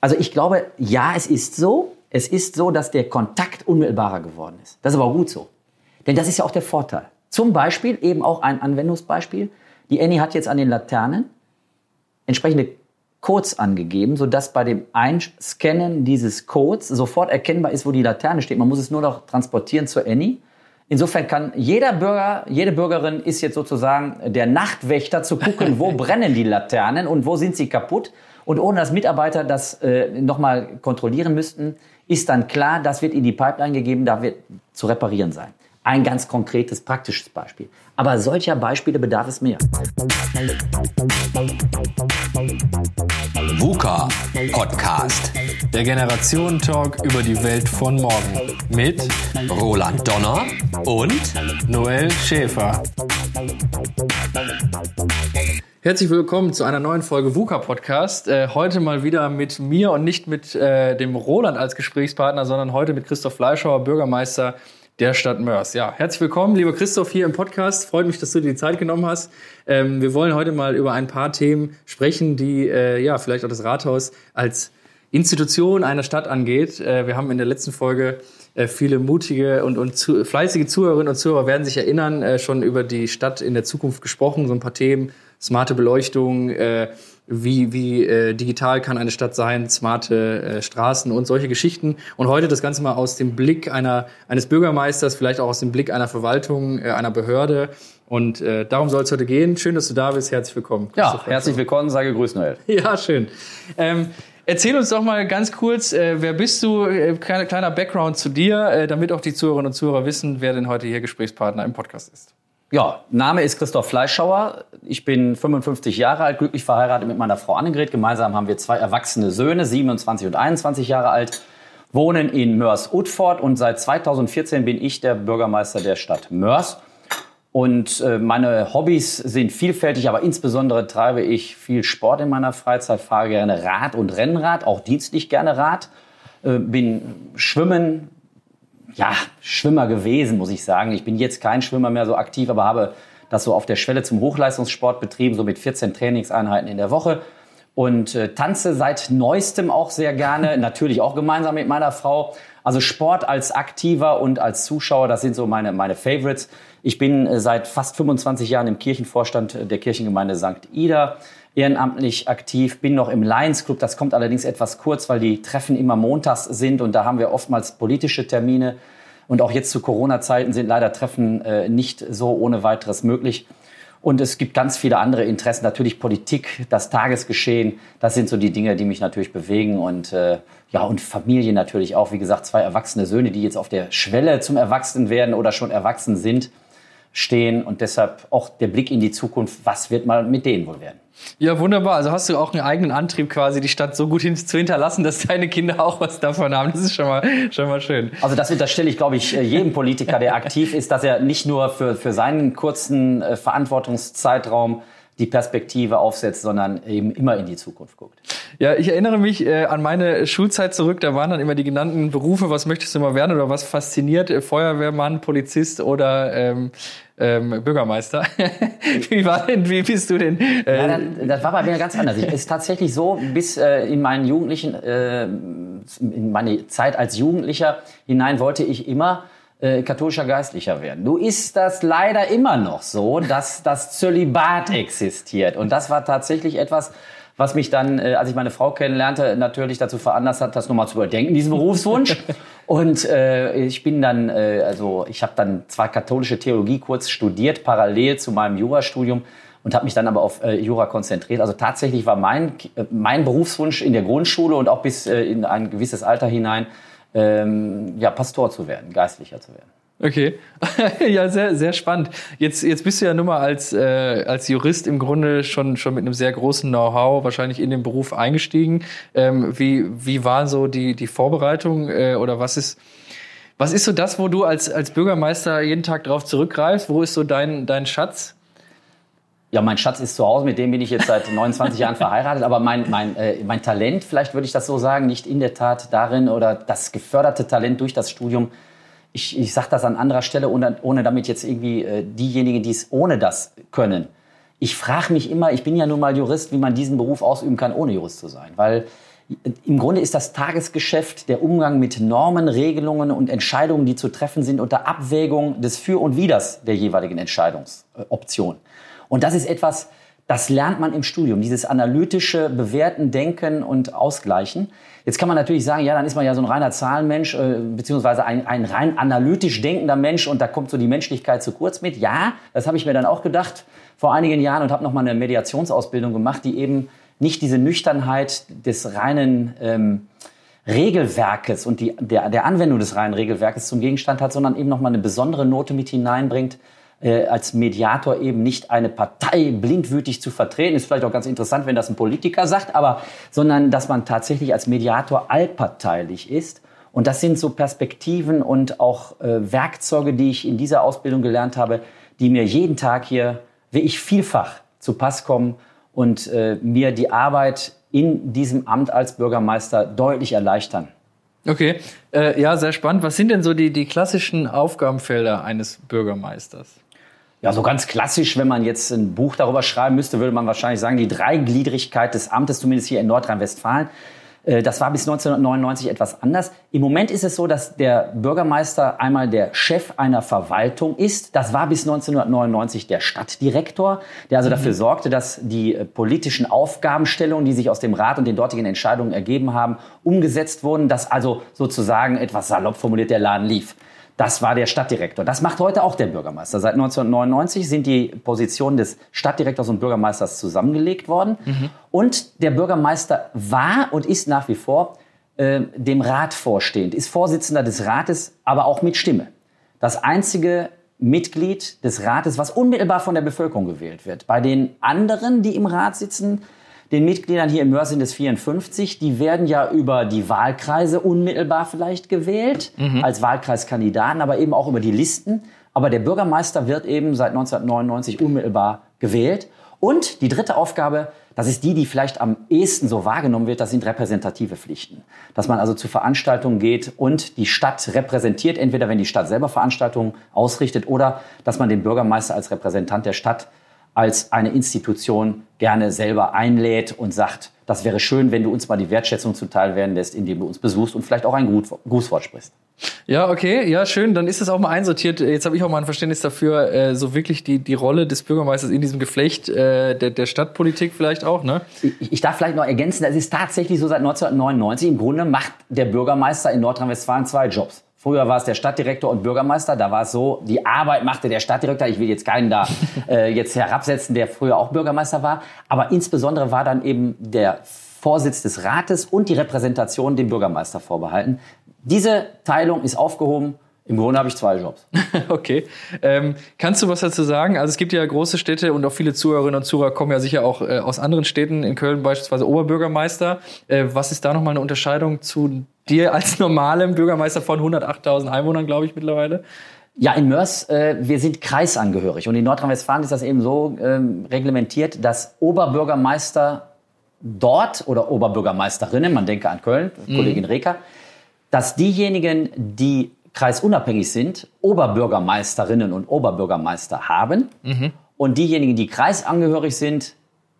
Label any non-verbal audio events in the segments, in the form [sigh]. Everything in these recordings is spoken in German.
Also ich glaube, ja, es ist so. Es ist so, dass der Kontakt unmittelbarer geworden ist. Das ist aber auch gut so. Denn das ist ja auch der Vorteil. Zum Beispiel eben auch ein Anwendungsbeispiel. Die Annie hat jetzt an den Laternen entsprechende Codes angegeben, sodass bei dem Einscannen dieses Codes sofort erkennbar ist, wo die Laterne steht. Man muss es nur noch transportieren zur Annie. Insofern kann jeder Bürger, jede Bürgerin ist jetzt sozusagen der Nachtwächter zu gucken, wo [laughs] brennen die Laternen und wo sind sie kaputt. Und ohne dass Mitarbeiter das äh, nochmal kontrollieren müssten, ist dann klar, das wird in die Pipeline gegeben, da wird zu reparieren sein. Ein ganz konkretes, praktisches Beispiel. Aber solcher Beispiele bedarf es mehr. VUCA Podcast. Der Generationentalk über die Welt von morgen. Mit Roland Donner und Noel Schäfer. Herzlich willkommen zu einer neuen Folge VUCA Podcast. Äh, heute mal wieder mit mir und nicht mit äh, dem Roland als Gesprächspartner, sondern heute mit Christoph Fleischhauer, Bürgermeister der Stadt Mörs. Ja, herzlich willkommen, lieber Christoph, hier im Podcast. Freut mich, dass du dir die Zeit genommen hast. Ähm, wir wollen heute mal über ein paar Themen sprechen, die äh, ja vielleicht auch das Rathaus als Institution einer Stadt angeht. Äh, wir haben in der letzten Folge äh, viele mutige und, und zu, fleißige Zuhörerinnen und Zuhörer werden sich erinnern, äh, schon über die Stadt in der Zukunft gesprochen, so ein paar Themen, smarte Beleuchtung, äh, wie, wie äh, digital kann eine Stadt sein, smarte äh, Straßen und solche Geschichten. Und heute das Ganze mal aus dem Blick einer, eines Bürgermeisters, vielleicht auch aus dem Blick einer Verwaltung, äh, einer Behörde. Und äh, darum soll es heute gehen. Schön, dass du da bist. Herzlich willkommen. Ja, herzlich willkommen. Sage Grüß, Noel. [laughs] Ja, schön. Ähm, Erzähl uns doch mal ganz kurz, äh, wer bist du? Äh, kleiner, kleiner Background zu dir, äh, damit auch die Zuhörerinnen und Zuhörer wissen, wer denn heute hier Gesprächspartner im Podcast ist. Ja, Name ist Christoph Fleischschauer. Ich bin 55 Jahre alt, glücklich verheiratet mit meiner Frau Annegret. Gemeinsam haben wir zwei erwachsene Söhne, 27 und 21 Jahre alt, wohnen in Mörs-Utford und seit 2014 bin ich der Bürgermeister der Stadt Mörs. Und äh, meine Hobbys sind vielfältig, aber insbesondere treibe ich viel Sport in meiner Freizeit, fahre gerne Rad und Rennrad, auch dienstlich gerne Rad, äh, bin schwimmen, ja, Schwimmer gewesen, muss ich sagen. Ich bin jetzt kein Schwimmer mehr so aktiv, aber habe das so auf der Schwelle zum Hochleistungssport betrieben, so mit 14 Trainingseinheiten in der Woche. Und äh, tanze seit neuestem auch sehr gerne, [laughs] natürlich auch gemeinsam mit meiner Frau. Also Sport als Aktiver und als Zuschauer, das sind so meine, meine Favorites. Ich bin äh, seit fast 25 Jahren im Kirchenvorstand der Kirchengemeinde St. Ida ehrenamtlich aktiv, bin noch im Lions Club. Das kommt allerdings etwas kurz, weil die Treffen immer montags sind und da haben wir oftmals politische Termine. Und auch jetzt zu Corona-Zeiten sind leider Treffen äh, nicht so ohne weiteres möglich. Und es gibt ganz viele andere Interessen, natürlich Politik, das Tagesgeschehen. Das sind so die Dinge, die mich natürlich bewegen und äh, ja und Familie natürlich auch. Wie gesagt, zwei erwachsene Söhne, die jetzt auf der Schwelle zum Erwachsenwerden oder schon erwachsen sind, stehen und deshalb auch der Blick in die Zukunft. Was wird mal mit denen wohl werden? Ja, wunderbar. Also hast du auch einen eigenen Antrieb, quasi die Stadt so gut hin zu hinterlassen, dass deine Kinder auch was davon haben. Das ist schon mal, schon mal schön. Also das unterstelle ich, glaube ich, jedem Politiker, der aktiv ist, dass er nicht nur für, für seinen kurzen äh, Verantwortungszeitraum die Perspektive aufsetzt, sondern eben immer in die Zukunft guckt. Ja, ich erinnere mich äh, an meine Schulzeit zurück. Da waren dann immer die genannten Berufe. Was möchtest du mal werden oder was fasziniert? Feuerwehrmann, Polizist oder ähm, ähm, Bürgermeister. [laughs] wie war denn, wie bist du denn? Äh ja, dann, das war bei mir ganz anders. Es ist tatsächlich so, bis äh, in meinen Jugendlichen, äh, in meine Zeit als Jugendlicher hinein wollte ich immer äh, katholischer Geistlicher werden. Du ist das leider immer noch so, dass das Zölibat existiert. Und das war tatsächlich etwas, was mich dann, äh, als ich meine Frau kennenlernte, natürlich dazu veranlasst hat, das nochmal zu überdenken, diesen Berufswunsch. [laughs] Und äh, ich bin dann, äh, also ich habe dann zwar katholische Theologie kurz studiert, parallel zu meinem Jurastudium und habe mich dann aber auf äh, Jura konzentriert. Also tatsächlich war mein, äh, mein Berufswunsch in der Grundschule und auch bis äh, in ein gewisses Alter hinein, ähm, ja, Pastor zu werden, Geistlicher zu werden. Okay, [laughs] ja, sehr, sehr spannend. Jetzt, jetzt bist du ja nun mal als, äh, als Jurist im Grunde schon, schon mit einem sehr großen Know-how wahrscheinlich in den Beruf eingestiegen. Ähm, wie, wie war so die, die Vorbereitung äh, oder was ist, was ist so das, wo du als, als Bürgermeister jeden Tag drauf zurückgreifst? Wo ist so dein, dein Schatz? Ja, mein Schatz ist zu Hause, mit dem bin ich jetzt seit [laughs] 29 Jahren verheiratet, aber mein, mein, äh, mein Talent, vielleicht würde ich das so sagen, nicht in der Tat darin oder das geförderte Talent durch das Studium, ich, ich sage das an anderer Stelle, ohne, ohne damit jetzt irgendwie äh, diejenigen, die es ohne das können. Ich frage mich immer, ich bin ja nun mal Jurist, wie man diesen Beruf ausüben kann, ohne Jurist zu sein. Weil im Grunde ist das Tagesgeschäft der Umgang mit Normen, Regelungen und Entscheidungen, die zu treffen sind unter Abwägung des Für und Widers der jeweiligen Entscheidungsoption. Und das ist etwas, das lernt man im Studium, dieses analytische Bewerten, Denken und Ausgleichen. Jetzt kann man natürlich sagen, ja, dann ist man ja so ein reiner Zahlenmensch, äh, beziehungsweise ein, ein rein analytisch denkender Mensch und da kommt so die Menschlichkeit zu kurz mit. Ja, das habe ich mir dann auch gedacht vor einigen Jahren und habe nochmal eine Mediationsausbildung gemacht, die eben nicht diese Nüchternheit des reinen ähm, Regelwerkes und die, der, der Anwendung des reinen Regelwerkes zum Gegenstand hat, sondern eben nochmal eine besondere Note mit hineinbringt, äh, als Mediator eben nicht eine Partei blindwütig zu vertreten. Ist vielleicht auch ganz interessant, wenn das ein Politiker sagt, aber sondern dass man tatsächlich als Mediator allparteilich ist. Und das sind so Perspektiven und auch äh, Werkzeuge, die ich in dieser Ausbildung gelernt habe, die mir jeden Tag hier wie ich vielfach zu Pass kommen und äh, mir die Arbeit in diesem Amt als Bürgermeister deutlich erleichtern. Okay, äh, ja, sehr spannend. Was sind denn so die, die klassischen Aufgabenfelder eines Bürgermeisters? Ja, so ganz klassisch, wenn man jetzt ein Buch darüber schreiben müsste, würde man wahrscheinlich sagen, die Dreigliedrigkeit des Amtes, zumindest hier in Nordrhein-Westfalen. Äh, das war bis 1999 etwas anders. Im Moment ist es so, dass der Bürgermeister einmal der Chef einer Verwaltung ist. Das war bis 1999 der Stadtdirektor, der also mhm. dafür sorgte, dass die äh, politischen Aufgabenstellungen, die sich aus dem Rat und den dortigen Entscheidungen ergeben haben, umgesetzt wurden, dass also sozusagen etwas salopp formuliert der Laden lief. Das war der Stadtdirektor. Das macht heute auch der Bürgermeister. Seit 1999 sind die Positionen des Stadtdirektors und Bürgermeisters zusammengelegt worden. Mhm. Und der Bürgermeister war und ist nach wie vor äh, dem Rat vorstehend, ist Vorsitzender des Rates, aber auch mit Stimme. Das einzige Mitglied des Rates, was unmittelbar von der Bevölkerung gewählt wird. Bei den anderen, die im Rat sitzen, den Mitgliedern hier im Mörs sind es 54. Die werden ja über die Wahlkreise unmittelbar vielleicht gewählt mhm. als Wahlkreiskandidaten, aber eben auch über die Listen. Aber der Bürgermeister wird eben seit 1999 unmittelbar gewählt. Und die dritte Aufgabe, das ist die, die vielleicht am ehesten so wahrgenommen wird, das sind repräsentative Pflichten. Dass man also zu Veranstaltungen geht und die Stadt repräsentiert, entweder wenn die Stadt selber Veranstaltungen ausrichtet oder dass man den Bürgermeister als Repräsentant der Stadt als eine Institution gerne selber einlädt und sagt, das wäre schön, wenn du uns mal die Wertschätzung zuteil werden lässt, indem du uns besuchst und vielleicht auch ein Grußwort sprichst. Ja, okay, ja, schön. Dann ist es auch mal einsortiert. Jetzt habe ich auch mal ein Verständnis dafür, äh, so wirklich die, die Rolle des Bürgermeisters in diesem Geflecht äh, der, der Stadtpolitik vielleicht auch, ne? Ich, ich darf vielleicht noch ergänzen, es ist tatsächlich so seit 1999. Im Grunde macht der Bürgermeister in Nordrhein-Westfalen zwei Jobs. Früher war es der Stadtdirektor und Bürgermeister. Da war es so, die Arbeit machte der Stadtdirektor. Ich will jetzt keinen da [laughs] äh, jetzt herabsetzen, der früher auch Bürgermeister war. Aber insbesondere war dann eben der Vorsitz des Rates und die Repräsentation dem Bürgermeister vorbehalten. Diese Teilung ist aufgehoben. Im Grunde habe ich zwei Jobs. [laughs] okay. Ähm, kannst du was dazu sagen? Also es gibt ja große Städte und auch viele Zuhörerinnen und Zuhörer kommen ja sicher auch äh, aus anderen Städten. In Köln beispielsweise Oberbürgermeister. Äh, was ist da nochmal eine Unterscheidung zu dir als normalem Bürgermeister von 108.000 Einwohnern, glaube ich, mittlerweile? Ja, in Mörs, äh, wir sind kreisangehörig. Und in Nordrhein-Westfalen ist das eben so ähm, reglementiert, dass Oberbürgermeister dort oder Oberbürgermeisterinnen, man denke an Köln, mhm. Kollegin Reker, dass diejenigen, die kreisunabhängig sind, Oberbürgermeisterinnen und Oberbürgermeister haben mhm. und diejenigen, die kreisangehörig sind,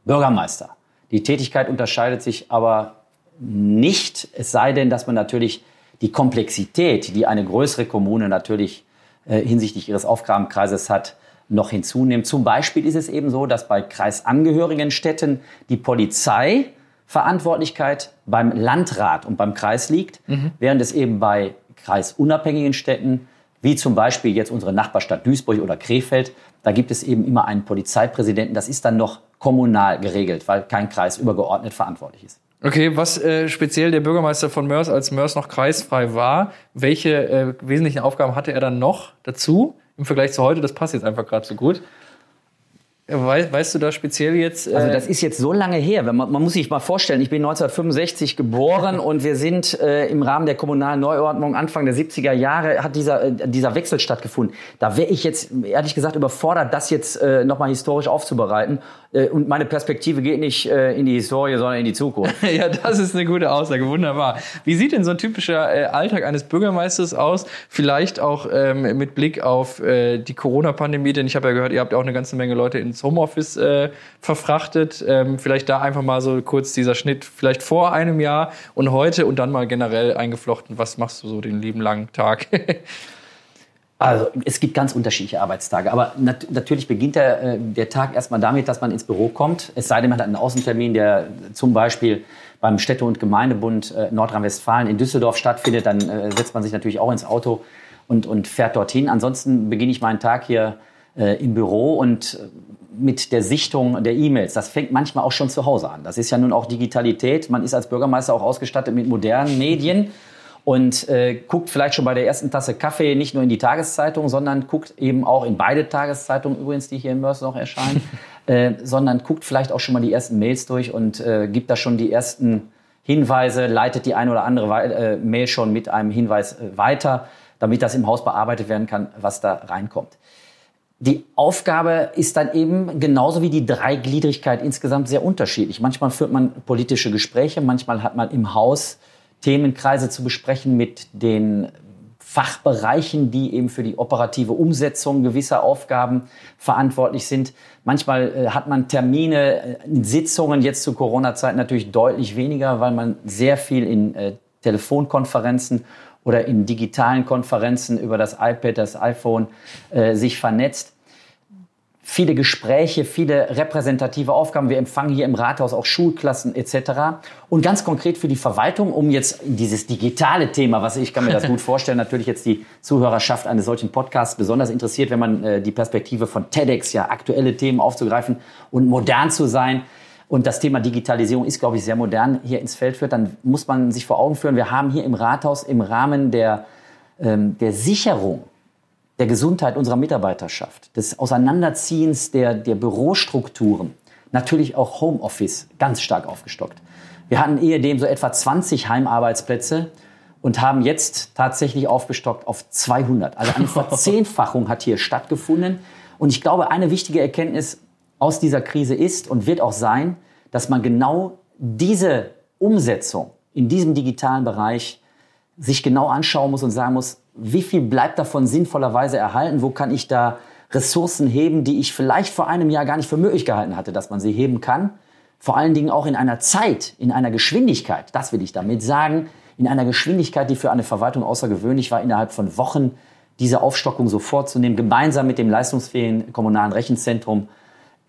Bürgermeister. Die Tätigkeit unterscheidet sich aber nicht, es sei denn, dass man natürlich die Komplexität, die eine größere Kommune natürlich äh, hinsichtlich ihres Aufgabenkreises hat, noch hinzunimmt. Zum Beispiel ist es eben so, dass bei kreisangehörigen Städten die Polizei Verantwortlichkeit beim Landrat und beim Kreis liegt, mhm. während es eben bei kreisunabhängigen Städten, wie zum Beispiel jetzt unsere Nachbarstadt Duisburg oder Krefeld, da gibt es eben immer einen Polizeipräsidenten. Das ist dann noch kommunal geregelt, weil kein Kreis übergeordnet verantwortlich ist. Okay, was äh, speziell der Bürgermeister von Mörs, als Mörs noch kreisfrei war, welche äh, wesentlichen Aufgaben hatte er dann noch dazu im Vergleich zu heute? Das passt jetzt einfach gerade so gut. Weißt, weißt du da speziell jetzt? Äh also das ist jetzt so lange her. Man, man, muss sich mal vorstellen, ich bin 1965 geboren und wir sind äh, im Rahmen der kommunalen Neuordnung Anfang der 70er Jahre hat dieser, äh, dieser Wechsel stattgefunden. Da wäre ich jetzt ehrlich gesagt überfordert, das jetzt äh, nochmal historisch aufzubereiten. Äh, und meine Perspektive geht nicht äh, in die Historie, sondern in die Zukunft. [laughs] ja, das ist eine gute Aussage. Wunderbar. Wie sieht denn so ein typischer äh, Alltag eines Bürgermeisters aus? Vielleicht auch ähm, mit Blick auf äh, die Corona-Pandemie, denn ich habe ja gehört, ihr habt auch eine ganze Menge Leute ins ins Homeoffice äh, verfrachtet. Ähm, vielleicht da einfach mal so kurz dieser Schnitt, vielleicht vor einem Jahr und heute und dann mal generell eingeflochten. Was machst du so den lieben langen Tag? [laughs] Also es gibt ganz unterschiedliche Arbeitstage, aber nat natürlich beginnt der, äh, der Tag erstmal damit, dass man ins Büro kommt. Es sei denn, man hat einen Außentermin, der zum Beispiel beim Städte- und Gemeindebund äh, Nordrhein-Westfalen in Düsseldorf stattfindet. Dann äh, setzt man sich natürlich auch ins Auto und, und fährt dorthin. Ansonsten beginne ich meinen Tag hier äh, im Büro und mit der Sichtung der E-Mails. Das fängt manchmal auch schon zu Hause an. Das ist ja nun auch Digitalität. Man ist als Bürgermeister auch ausgestattet mit modernen Medien und äh, guckt vielleicht schon bei der ersten Tasse Kaffee nicht nur in die Tageszeitung, sondern guckt eben auch in beide Tageszeitungen übrigens, die hier in Mörs noch erscheinen, [laughs] äh, sondern guckt vielleicht auch schon mal die ersten Mails durch und äh, gibt da schon die ersten Hinweise, leitet die eine oder andere äh, Mail schon mit einem Hinweis äh, weiter, damit das im Haus bearbeitet werden kann, was da reinkommt. Die Aufgabe ist dann eben genauso wie die Dreigliedrigkeit insgesamt sehr unterschiedlich. Manchmal führt man politische Gespräche, manchmal hat man im Haus Themenkreise zu besprechen mit den Fachbereichen, die eben für die operative Umsetzung gewisser Aufgaben verantwortlich sind. Manchmal äh, hat man Termine, äh, Sitzungen jetzt zu Corona-Zeit natürlich deutlich weniger, weil man sehr viel in äh, Telefonkonferenzen oder in digitalen Konferenzen über das iPad, das iPhone äh, sich vernetzt viele Gespräche, viele repräsentative Aufgaben. Wir empfangen hier im Rathaus auch Schulklassen etc. Und ganz konkret für die Verwaltung, um jetzt dieses digitale Thema, was ich kann mir das [laughs] gut vorstellen, natürlich jetzt die Zuhörerschaft eines solchen Podcasts besonders interessiert, wenn man äh, die Perspektive von TEDx, ja aktuelle Themen aufzugreifen und modern zu sein. Und das Thema Digitalisierung ist, glaube ich, sehr modern hier ins Feld führt, dann muss man sich vor Augen führen, wir haben hier im Rathaus im Rahmen der, ähm, der Sicherung der Gesundheit unserer Mitarbeiterschaft, des Auseinanderziehens der, der Bürostrukturen, natürlich auch Homeoffice ganz stark aufgestockt. Wir hatten ehedem so etwa 20 Heimarbeitsplätze und haben jetzt tatsächlich aufgestockt auf 200. Also eine [laughs] Verzehnfachung hat hier stattgefunden. Und ich glaube, eine wichtige Erkenntnis aus dieser Krise ist und wird auch sein, dass man genau diese Umsetzung in diesem digitalen Bereich sich genau anschauen muss und sagen muss, wie viel bleibt davon sinnvollerweise erhalten? Wo kann ich da Ressourcen heben, die ich vielleicht vor einem Jahr gar nicht für möglich gehalten hatte, dass man sie heben kann? Vor allen Dingen auch in einer Zeit, in einer Geschwindigkeit, das will ich damit sagen, in einer Geschwindigkeit, die für eine Verwaltung außergewöhnlich war, innerhalb von Wochen diese Aufstockung so vorzunehmen, gemeinsam mit dem leistungsfähigen kommunalen Rechenzentrum.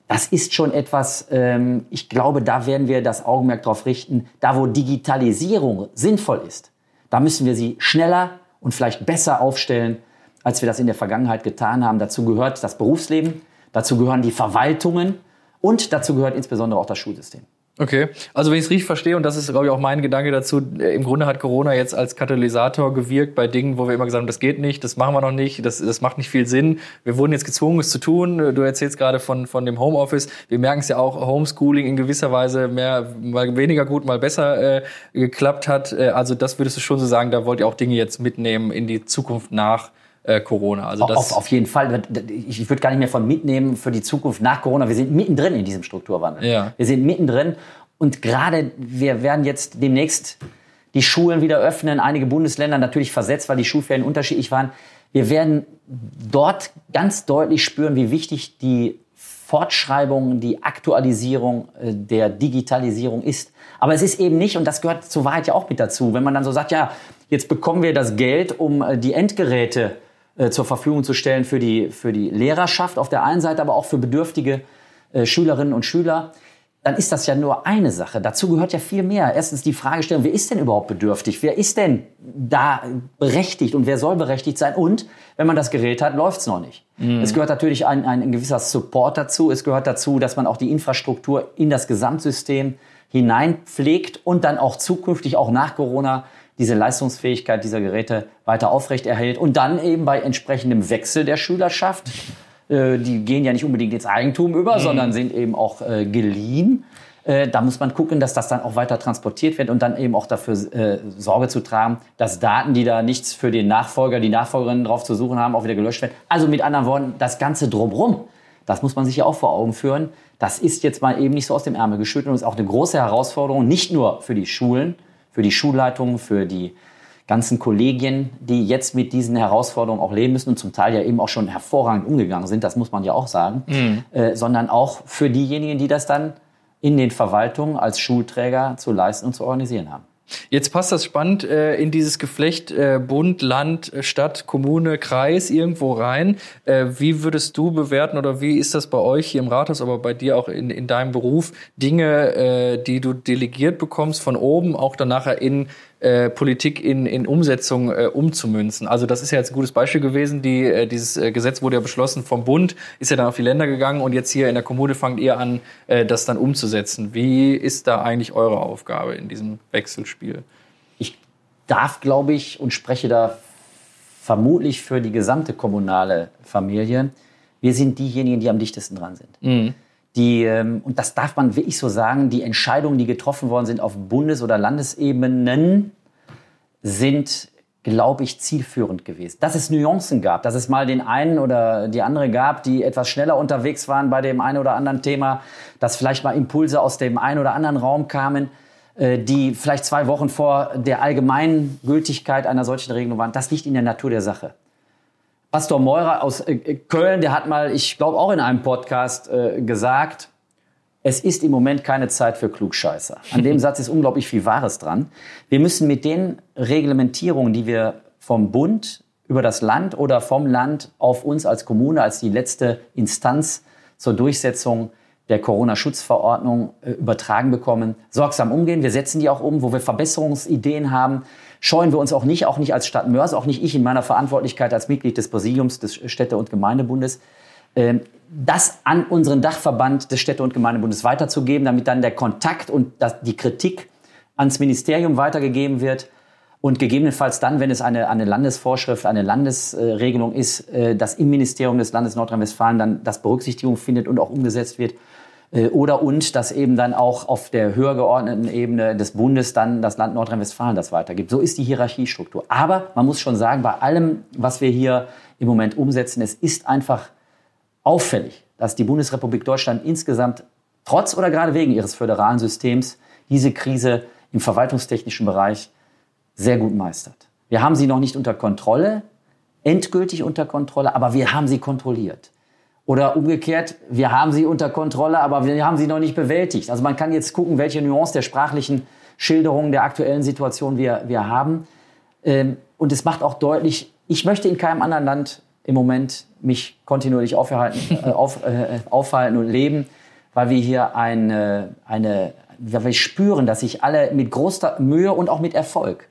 Das ist schon etwas, ähm, ich glaube, da werden wir das Augenmerk darauf richten, da wo Digitalisierung sinnvoll ist, da müssen wir sie schneller, und vielleicht besser aufstellen, als wir das in der Vergangenheit getan haben. Dazu gehört das Berufsleben, dazu gehören die Verwaltungen und dazu gehört insbesondere auch das Schulsystem. Okay, also wenn ich es richtig verstehe, und das ist, glaube ich, auch mein Gedanke dazu, äh, im Grunde hat Corona jetzt als Katalysator gewirkt bei Dingen, wo wir immer gesagt haben, das geht nicht, das machen wir noch nicht, das, das macht nicht viel Sinn. Wir wurden jetzt gezwungen, es zu tun. Du erzählst gerade von, von dem Homeoffice. Wir merken es ja auch, Homeschooling in gewisser Weise mehr, mal weniger gut, mal besser äh, geklappt hat. Äh, also das würdest du schon so sagen, da wollt ihr auch Dinge jetzt mitnehmen in die Zukunft nach äh, Corona. Also das auf, auf jeden Fall. Ich würde gar nicht mehr von mitnehmen für die Zukunft nach Corona. Wir sind mittendrin in diesem Strukturwandel. Ja. Wir sind mittendrin und gerade wir werden jetzt demnächst die Schulen wieder öffnen. Einige Bundesländer natürlich versetzt, weil die Schulferien unterschiedlich waren. Wir werden dort ganz deutlich spüren, wie wichtig die Fortschreibung, die Aktualisierung äh, der Digitalisierung ist. Aber es ist eben nicht, und das gehört zur Wahrheit ja auch mit dazu, wenn man dann so sagt, ja, jetzt bekommen wir das Geld, um äh, die Endgeräte äh, zur Verfügung zu stellen für die, für die Lehrerschaft auf der einen Seite, aber auch für bedürftige äh, Schülerinnen und Schüler, dann ist das ja nur eine Sache. Dazu gehört ja viel mehr. Erstens die Fragestellung, wer ist denn überhaupt bedürftig? Wer ist denn da berechtigt und wer soll berechtigt sein? Und wenn man das Gerät hat, läuft's noch nicht. Mhm. Es gehört natürlich ein, ein gewisser Support dazu. Es gehört dazu, dass man auch die Infrastruktur in das Gesamtsystem hineinpflegt und dann auch zukünftig, auch nach Corona, diese Leistungsfähigkeit dieser Geräte weiter aufrechterhält und dann eben bei entsprechendem Wechsel der Schülerschaft, äh, die gehen ja nicht unbedingt ins Eigentum über, mhm. sondern sind eben auch äh, geliehen. Äh, da muss man gucken, dass das dann auch weiter transportiert wird und dann eben auch dafür äh, Sorge zu tragen, dass Daten, die da nichts für den Nachfolger, die Nachfolgerinnen drauf zu suchen haben, auch wieder gelöscht werden. Also mit anderen Worten, das Ganze drumrum, das muss man sich ja auch vor Augen führen. Das ist jetzt mal eben nicht so aus dem Ärmel geschüttelt und ist auch eine große Herausforderung, nicht nur für die Schulen, für die Schulleitungen, für die ganzen Kollegien, die jetzt mit diesen Herausforderungen auch leben müssen und zum Teil ja eben auch schon hervorragend umgegangen sind, das muss man ja auch sagen, mhm. äh, sondern auch für diejenigen, die das dann in den Verwaltungen als Schulträger zu leisten und zu organisieren haben. Jetzt passt das spannend äh, in dieses Geflecht äh, Bund, Land, Stadt, Kommune, Kreis irgendwo rein. Äh, wie würdest du bewerten oder wie ist das bei euch hier im Rathaus, aber bei dir auch in, in deinem Beruf, Dinge, äh, die du delegiert bekommst von oben, auch dann nachher in äh, Politik in, in Umsetzung äh, umzumünzen. Also das ist ja jetzt ein gutes Beispiel gewesen. Die, äh, dieses äh, Gesetz wurde ja beschlossen vom Bund, ist ja dann auf die Länder gegangen und jetzt hier in der Kommune fangt ihr an, äh, das dann umzusetzen. Wie ist da eigentlich eure Aufgabe in diesem Wechselspiel? Ich darf, glaube ich, und spreche da vermutlich für die gesamte kommunale Familie, wir sind diejenigen, die am dichtesten dran sind. Mhm die, ähm, und das darf man wirklich so sagen, die Entscheidungen, die getroffen worden sind auf Bundes- oder Landesebenen, sind, glaube ich, zielführend gewesen. Dass es Nuancen gab, dass es mal den einen oder die andere gab, die etwas schneller unterwegs waren bei dem einen oder anderen Thema, dass vielleicht mal Impulse aus dem einen oder anderen Raum kamen, äh, die vielleicht zwei Wochen vor der allgemeinen Gültigkeit einer solchen Regelung waren. Das liegt in der Natur der Sache. Pastor Meurer aus äh, Köln, der hat mal, ich glaube auch in einem Podcast äh, gesagt, es ist im Moment keine Zeit für Klugscheißer. An dem [laughs] Satz ist unglaublich viel Wahres dran. Wir müssen mit den Reglementierungen, die wir vom Bund über das Land oder vom Land auf uns als Kommune, als die letzte Instanz zur Durchsetzung der Corona-Schutzverordnung äh, übertragen bekommen, sorgsam umgehen. Wir setzen die auch um, wo wir Verbesserungsideen haben, scheuen wir uns auch nicht, auch nicht als Stadt Mörs, auch nicht ich in meiner Verantwortlichkeit als Mitglied des Präsidiums des Städte- und Gemeindebundes, ähm, das an unseren Dachverband des Städte- und Gemeindebundes weiterzugeben, damit dann der Kontakt und die Kritik ans Ministerium weitergegeben wird und gegebenenfalls dann, wenn es eine, eine Landesvorschrift, eine Landesregelung ist, äh, dass im Ministerium des Landes Nordrhein-Westfalen dann das Berücksichtigung findet und auch umgesetzt wird. Äh, oder und, dass eben dann auch auf der höher geordneten Ebene des Bundes dann das Land Nordrhein-Westfalen das weitergibt. So ist die Hierarchiestruktur. Aber man muss schon sagen, bei allem, was wir hier im Moment umsetzen, es ist einfach auffällig, dass die Bundesrepublik Deutschland insgesamt trotz oder gerade wegen ihres föderalen Systems diese Krise im verwaltungstechnischen Bereich sehr gut meistert. Wir haben sie noch nicht unter Kontrolle, endgültig unter Kontrolle, aber wir haben sie kontrolliert. Oder umgekehrt, wir haben sie unter Kontrolle, aber wir haben sie noch nicht bewältigt. Also man kann jetzt gucken, welche Nuance der sprachlichen Schilderungen der aktuellen Situation wir, wir haben. Ähm, und es macht auch deutlich, ich möchte in keinem anderen Land im Moment mich kontinuierlich aufhalten, [laughs] äh, auf, äh, aufhalten und leben, weil wir hier eine, eine, weil wir spüren, dass sich alle mit großer Mühe und auch mit Erfolg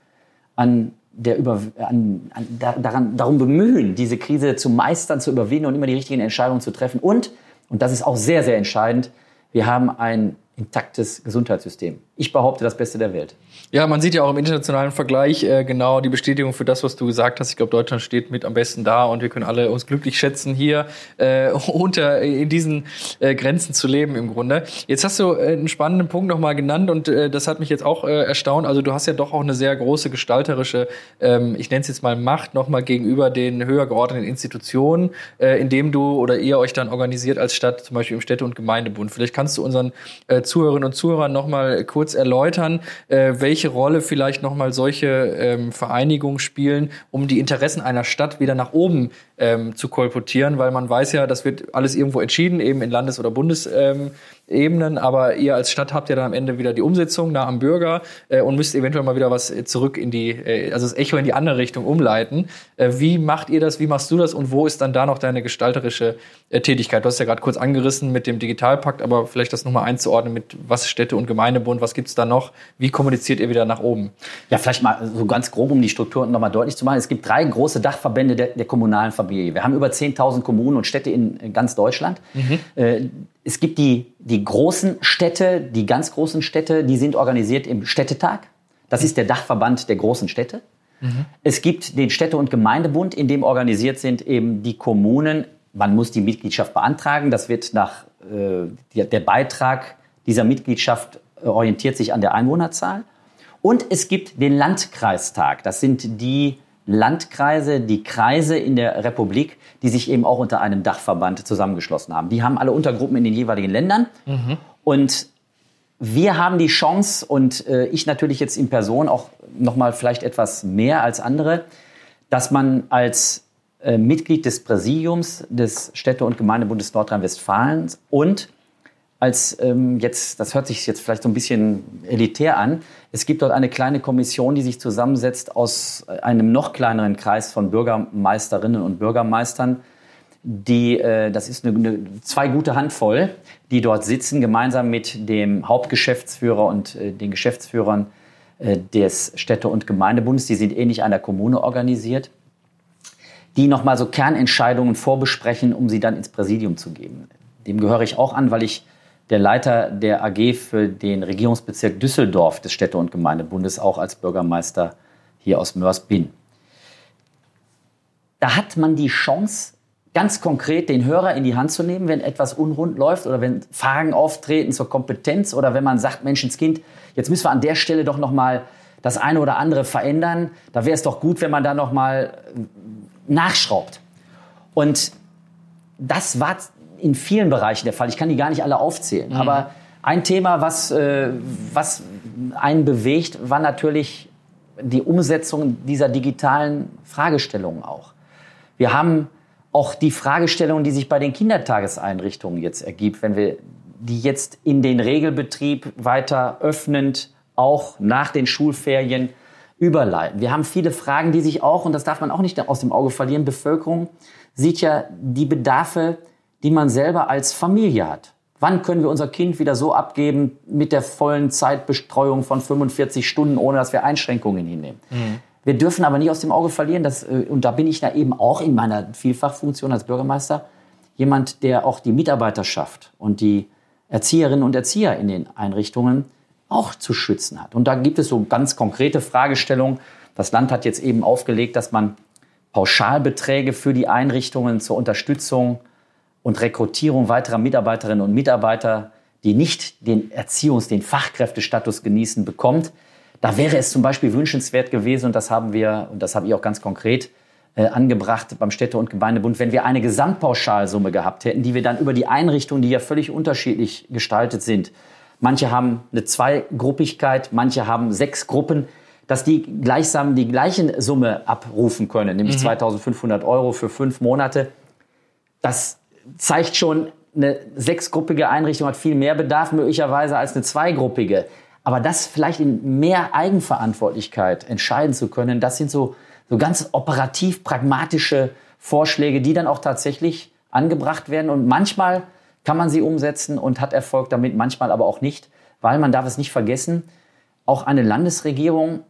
an der über, an, an, daran, darum bemühen, diese Krise zu meistern, zu überwinden und immer die richtigen Entscheidungen zu treffen. Und, und das ist auch sehr, sehr entscheidend, wir haben ein intaktes Gesundheitssystem. Ich behaupte, das Beste der Welt. Ja, man sieht ja auch im internationalen Vergleich äh, genau die Bestätigung für das, was du gesagt hast. Ich glaube, Deutschland steht mit am besten da und wir können alle uns glücklich schätzen, hier äh, [laughs] unter in diesen äh, Grenzen zu leben im Grunde. Jetzt hast du äh, einen spannenden Punkt nochmal genannt und äh, das hat mich jetzt auch äh, erstaunt. Also du hast ja doch auch eine sehr große gestalterische, ähm, ich nenne es jetzt mal Macht, nochmal gegenüber den höher geordneten Institutionen, äh, indem du oder ihr euch dann organisiert als Stadt, zum Beispiel im Städte- und Gemeindebund. Vielleicht kannst du unseren äh, Zuhörerinnen und Zuhörern nochmal kurz erläutern, äh, welche Rolle vielleicht nochmal solche ähm, Vereinigungen spielen, um die Interessen einer Stadt wieder nach oben ähm, zu kolportieren, weil man weiß ja, das wird alles irgendwo entschieden, eben in Landes- oder Bundesebenen, ähm, aber ihr als Stadt habt ja dann am Ende wieder die Umsetzung nah am Bürger äh, und müsst eventuell mal wieder was zurück in die, äh, also das Echo in die andere Richtung umleiten. Äh, wie macht ihr das, wie machst du das und wo ist dann da noch deine gestalterische äh, Tätigkeit? Du hast ja gerade kurz angerissen mit dem Digitalpakt, aber vielleicht das nochmal einzuordnen mit was Städte- und Gemeindebund, was gibt's da noch? Wie kommuniziert ihr wieder nach oben? Ja, vielleicht mal so ganz grob, um die Struktur nochmal deutlich zu machen. Es gibt drei große Dachverbände der, der kommunalen Verbände Familie. Wir haben über 10.000 Kommunen und Städte in ganz Deutschland. Mhm. Äh, es gibt die, die großen Städte, die ganz großen Städte, die sind organisiert im Städtetag. Das ist der Dachverband der großen Städte. Mhm. Es gibt den Städte- und Gemeindebund, in dem organisiert sind eben die Kommunen. Man muss die Mitgliedschaft beantragen. Das wird nach äh, der Beitrag dieser Mitgliedschaft äh, orientiert sich an der Einwohnerzahl. Und es gibt den Landkreistag. Das sind die Landkreise, die Kreise in der Republik, die sich eben auch unter einem Dachverband zusammengeschlossen haben. Die haben alle Untergruppen in den jeweiligen Ländern. Mhm. Und wir haben die Chance und äh, ich natürlich jetzt in Person auch noch mal vielleicht etwas mehr als andere, dass man als äh, Mitglied des Präsidiums des Städte- und Gemeindebundes Nordrhein-Westfalen und als ähm, jetzt, das hört sich jetzt vielleicht so ein bisschen elitär an, es gibt dort eine kleine Kommission, die sich zusammensetzt aus einem noch kleineren Kreis von Bürgermeisterinnen und Bürgermeistern, die, äh, das ist eine, eine, zwei gute Handvoll, die dort sitzen, gemeinsam mit dem Hauptgeschäftsführer und äh, den Geschäftsführern äh, des Städte- und Gemeindebundes. Die sind ähnlich einer Kommune organisiert, die nochmal so Kernentscheidungen vorbesprechen, um sie dann ins Präsidium zu geben. Dem gehöre ich auch an, weil ich der Leiter der AG für den Regierungsbezirk Düsseldorf des Städte- und Gemeindebundes auch als Bürgermeister hier aus Mörs bin. Da hat man die Chance, ganz konkret den Hörer in die Hand zu nehmen, wenn etwas unrund läuft oder wenn Fragen auftreten zur Kompetenz oder wenn man sagt, Menschenskind, jetzt müssen wir an der Stelle doch noch mal das eine oder andere verändern. Da wäre es doch gut, wenn man da noch mal äh, nachschraubt. Und das war in vielen Bereichen der Fall. Ich kann die gar nicht alle aufzählen. Mhm. Aber ein Thema, was, äh, was einen bewegt, war natürlich die Umsetzung dieser digitalen Fragestellungen auch. Wir haben auch die Fragestellung, die sich bei den Kindertageseinrichtungen jetzt ergibt, wenn wir die jetzt in den Regelbetrieb weiter öffnend, auch nach den Schulferien überleiten. Wir haben viele Fragen, die sich auch, und das darf man auch nicht aus dem Auge verlieren, Bevölkerung sieht ja die Bedarfe, die man selber als Familie hat. Wann können wir unser Kind wieder so abgeben mit der vollen Zeitbestreuung von 45 Stunden, ohne dass wir Einschränkungen hinnehmen? Mhm. Wir dürfen aber nicht aus dem Auge verlieren, dass, äh, und da bin ich da eben auch in meiner Vielfachfunktion als Bürgermeister, jemand, der auch die Mitarbeiterschaft und die Erzieherinnen und Erzieher in den Einrichtungen auch zu schützen hat. Und da gibt es so ganz konkrete Fragestellungen. Das Land hat jetzt eben aufgelegt, dass man Pauschalbeträge für die Einrichtungen zur Unterstützung und Rekrutierung weiterer Mitarbeiterinnen und Mitarbeiter, die nicht den Erziehungs-, den Fachkräftestatus genießen, bekommt. Da wäre es zum Beispiel wünschenswert gewesen, und das haben wir, und das habe ich auch ganz konkret äh, angebracht beim Städte- und Gemeindebund, wenn wir eine Gesamtpauschalsumme gehabt hätten, die wir dann über die Einrichtungen, die ja völlig unterschiedlich gestaltet sind, manche haben eine Zweigruppigkeit, manche haben sechs Gruppen, dass die gleichsam die gleiche Summe abrufen können, nämlich mhm. 2500 Euro für fünf Monate. Das zeigt schon, eine sechsgruppige Einrichtung hat viel mehr Bedarf möglicherweise als eine zweigruppige. Aber das vielleicht in mehr Eigenverantwortlichkeit entscheiden zu können, das sind so, so ganz operativ pragmatische Vorschläge, die dann auch tatsächlich angebracht werden. Und manchmal kann man sie umsetzen und hat Erfolg damit, manchmal aber auch nicht, weil man darf es nicht vergessen, auch eine Landesregierung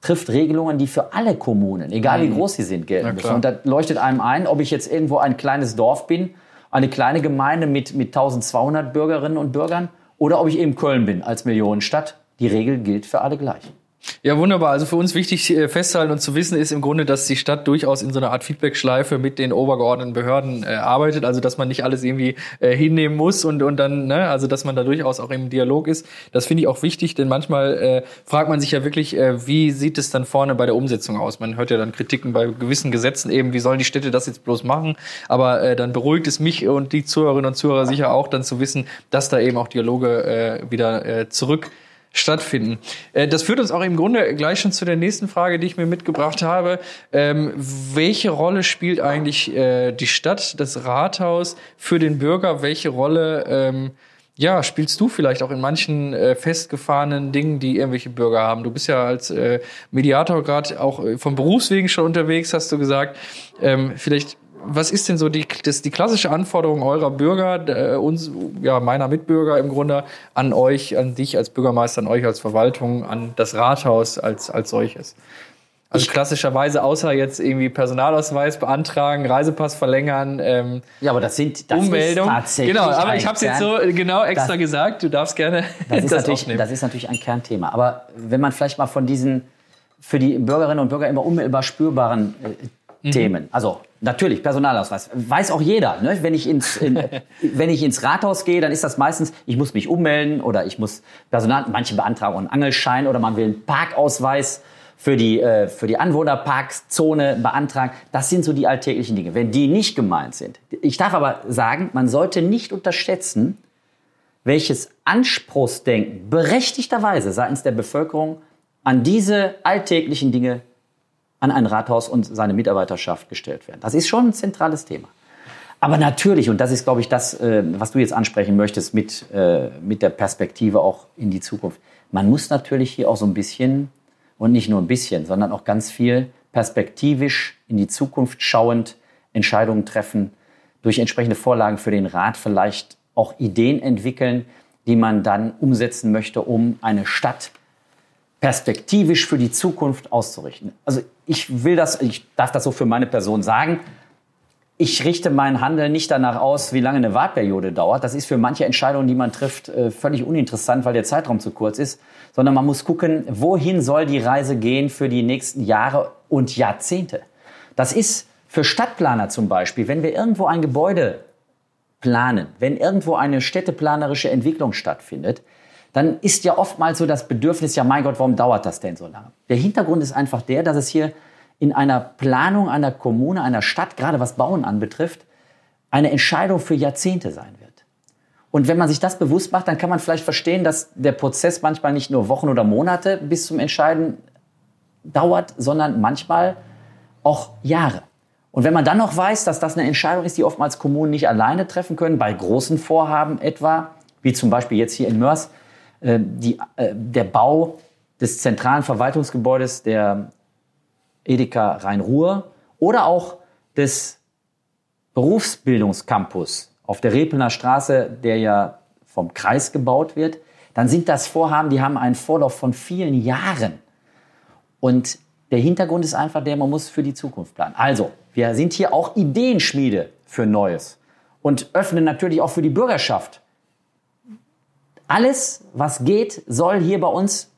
trifft Regelungen, die für alle Kommunen, egal wie mhm. groß sie sind, gelten müssen. Und da leuchtet einem ein, ob ich jetzt irgendwo ein kleines Dorf bin, eine kleine Gemeinde mit, mit 1200 Bürgerinnen und Bürgern oder ob ich eben Köln bin als Millionenstadt. Die Regel gilt für alle gleich. Ja, wunderbar. Also für uns wichtig äh, festzuhalten und zu wissen ist im Grunde, dass die Stadt durchaus in so einer Art Feedback-Schleife mit den obergeordneten Behörden äh, arbeitet. Also dass man nicht alles irgendwie äh, hinnehmen muss und, und dann, ne, also dass man da durchaus auch im Dialog ist. Das finde ich auch wichtig, denn manchmal äh, fragt man sich ja wirklich, äh, wie sieht es dann vorne bei der Umsetzung aus? Man hört ja dann Kritiken bei gewissen Gesetzen eben, wie sollen die Städte das jetzt bloß machen? Aber äh, dann beruhigt es mich und die Zuhörerinnen und Zuhörer sicher auch, dann zu wissen, dass da eben auch Dialoge äh, wieder äh, zurück stattfinden. Äh, das führt uns auch im Grunde gleich schon zu der nächsten Frage, die ich mir mitgebracht habe. Ähm, welche Rolle spielt eigentlich äh, die Stadt, das Rathaus für den Bürger? Welche Rolle ähm, ja, spielst du vielleicht auch in manchen äh, festgefahrenen Dingen, die irgendwelche Bürger haben? Du bist ja als Mediator gerade auch vom Berufswegen schon unterwegs, hast du gesagt. Ähm, vielleicht was ist denn so die, das, die klassische Anforderung eurer Bürger, äh, uns, ja, meiner Mitbürger im Grunde, an euch, an dich als Bürgermeister, an euch als Verwaltung, an das Rathaus als, als solches? Also ich klassischerweise, außer jetzt irgendwie Personalausweis beantragen, Reisepass verlängern, ähm, ja, aber das sind das Ummeldung. Ist tatsächlich genau, aber ich habe es jetzt so genau extra das, gesagt. Du darfst gerne das, ist [laughs] das natürlich, aufnehmen. Das ist natürlich ein Kernthema. Aber wenn man vielleicht mal von diesen für die Bürgerinnen und Bürger immer unmittelbar spürbaren äh, mhm. Themen. Also natürlich Personalausweis. Weiß auch jeder. Ne? Wenn, ich ins, in, [laughs] wenn ich ins Rathaus gehe, dann ist das meistens, ich muss mich ummelden oder ich muss Personal, manche beantragen einen Angelschein oder man will einen Parkausweis für die, äh, für die Anwohnerparkszone beantragen. Das sind so die alltäglichen Dinge. Wenn die nicht gemeint sind. Ich darf aber sagen, man sollte nicht unterschätzen, welches Anspruchsdenken berechtigterweise seitens der Bevölkerung an diese alltäglichen Dinge an ein Rathaus und seine Mitarbeiterschaft gestellt werden. Das ist schon ein zentrales Thema. Aber natürlich, und das ist, glaube ich, das, äh, was du jetzt ansprechen möchtest mit, äh, mit der Perspektive auch in die Zukunft. Man muss natürlich hier auch so ein bisschen, und nicht nur ein bisschen, sondern auch ganz viel perspektivisch in die Zukunft schauend Entscheidungen treffen, durch entsprechende Vorlagen für den Rat vielleicht auch Ideen entwickeln, die man dann umsetzen möchte, um eine Stadt perspektivisch für die Zukunft auszurichten. Also ich will das, ich darf das so für meine Person sagen. Ich richte mein Handeln nicht danach aus, wie lange eine Wahlperiode dauert. Das ist für manche Entscheidungen, die man trifft, äh, völlig uninteressant, weil der Zeitraum zu kurz ist. Sondern man muss gucken, wohin soll die Reise gehen für die nächsten Jahre und Jahrzehnte. Das ist für Stadtplaner zum Beispiel, wenn wir irgendwo ein Gebäude planen, wenn irgendwo eine städteplanerische Entwicklung stattfindet, dann ist ja oftmals so das Bedürfnis, ja mein Gott, warum dauert das denn so lange? Der Hintergrund ist einfach der, dass es hier in einer Planung einer Kommune, einer Stadt, gerade was Bauen anbetrifft, eine Entscheidung für Jahrzehnte sein wird. Und wenn man sich das bewusst macht, dann kann man vielleicht verstehen, dass der Prozess manchmal nicht nur Wochen oder Monate bis zum Entscheiden dauert, sondern manchmal auch Jahre. Und wenn man dann noch weiß, dass das eine Entscheidung ist, die oftmals Kommunen nicht alleine treffen können, bei großen Vorhaben etwa, wie zum Beispiel jetzt hier in Mörs, die, äh, der Bau des zentralen Verwaltungsgebäudes der Edeka Rhein-Ruhr oder auch des Berufsbildungscampus auf der Repelner Straße, der ja vom Kreis gebaut wird, dann sind das Vorhaben, die haben einen Vorlauf von vielen Jahren. Und der Hintergrund ist einfach der, man muss für die Zukunft planen. Also, wir sind hier auch Ideenschmiede für Neues und öffnen natürlich auch für die Bürgerschaft alles, was geht, soll hier bei uns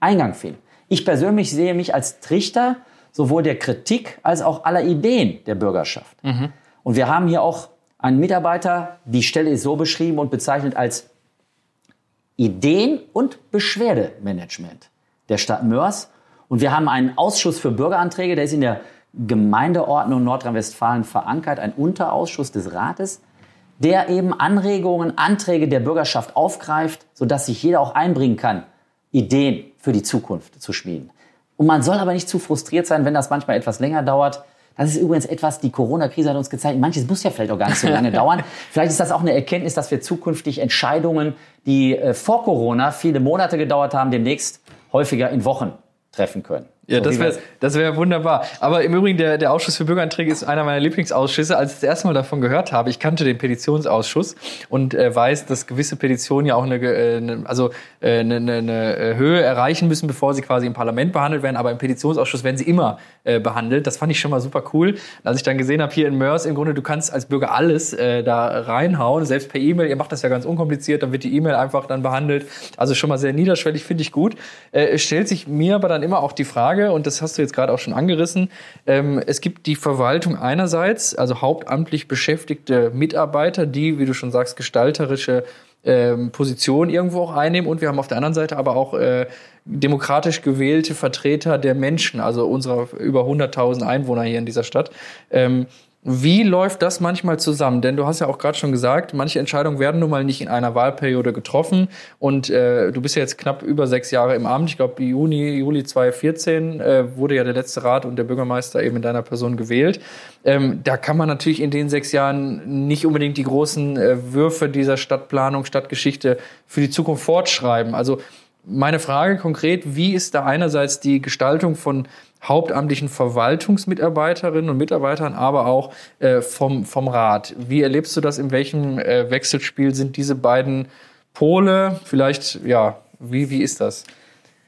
Eingang finden. Ich persönlich sehe mich als Trichter sowohl der Kritik als auch aller Ideen der Bürgerschaft. Mhm. Und wir haben hier auch einen Mitarbeiter, die Stelle ist so beschrieben und bezeichnet als Ideen- und Beschwerdemanagement der Stadt Mörs. Und wir haben einen Ausschuss für Bürgeranträge, der ist in der Gemeindeordnung Nordrhein-Westfalen verankert, ein Unterausschuss des Rates der eben Anregungen, Anträge der Bürgerschaft aufgreift, sodass sich jeder auch einbringen kann, Ideen für die Zukunft zu schmieden. Und man soll aber nicht zu frustriert sein, wenn das manchmal etwas länger dauert. Das ist übrigens etwas, die Corona-Krise hat uns gezeigt, manches muss ja vielleicht auch gar nicht so lange [laughs] dauern. Vielleicht ist das auch eine Erkenntnis, dass wir zukünftig Entscheidungen, die äh, vor Corona viele Monate gedauert haben, demnächst häufiger in Wochen treffen können. Ja, das wäre das wär wunderbar. Aber im Übrigen, der, der Ausschuss für Bürgeranträge ist einer meiner Lieblingsausschüsse. Als ich das erste Mal davon gehört habe, ich kannte den Petitionsausschuss und äh, weiß, dass gewisse Petitionen ja auch eine, äh, also, äh, eine, eine äh, Höhe erreichen müssen, bevor sie quasi im Parlament behandelt werden. Aber im Petitionsausschuss werden sie immer äh, behandelt. Das fand ich schon mal super cool. Und als ich dann gesehen habe, hier in Mörs, im Grunde, du kannst als Bürger alles äh, da reinhauen, selbst per E-Mail. Ihr macht das ja ganz unkompliziert, dann wird die E-Mail einfach dann behandelt. Also schon mal sehr niederschwellig, finde ich gut. Äh, stellt sich mir aber dann immer auch die Frage, und das hast du jetzt gerade auch schon angerissen, ähm, es gibt die Verwaltung einerseits, also hauptamtlich beschäftigte Mitarbeiter, die, wie du schon sagst, gestalterische ähm, Position irgendwo auch einnehmen. Und wir haben auf der anderen Seite aber auch äh, demokratisch gewählte Vertreter der Menschen, also unserer über 100.000 Einwohner hier in dieser Stadt. Ähm, wie läuft das manchmal zusammen? Denn du hast ja auch gerade schon gesagt, manche Entscheidungen werden nun mal nicht in einer Wahlperiode getroffen. Und äh, du bist ja jetzt knapp über sechs Jahre im Amt. Ich glaube, Juni, Juli 2014 äh, wurde ja der letzte Rat und der Bürgermeister eben in deiner Person gewählt. Ähm, da kann man natürlich in den sechs Jahren nicht unbedingt die großen äh, Würfe dieser Stadtplanung, Stadtgeschichte für die Zukunft fortschreiben. Also meine Frage konkret, wie ist da einerseits die Gestaltung von hauptamtlichen Verwaltungsmitarbeiterinnen und Mitarbeitern, aber auch äh, vom, vom Rat. Wie erlebst du das? In welchem äh, Wechselspiel sind diese beiden Pole? Vielleicht, ja, wie, wie ist das?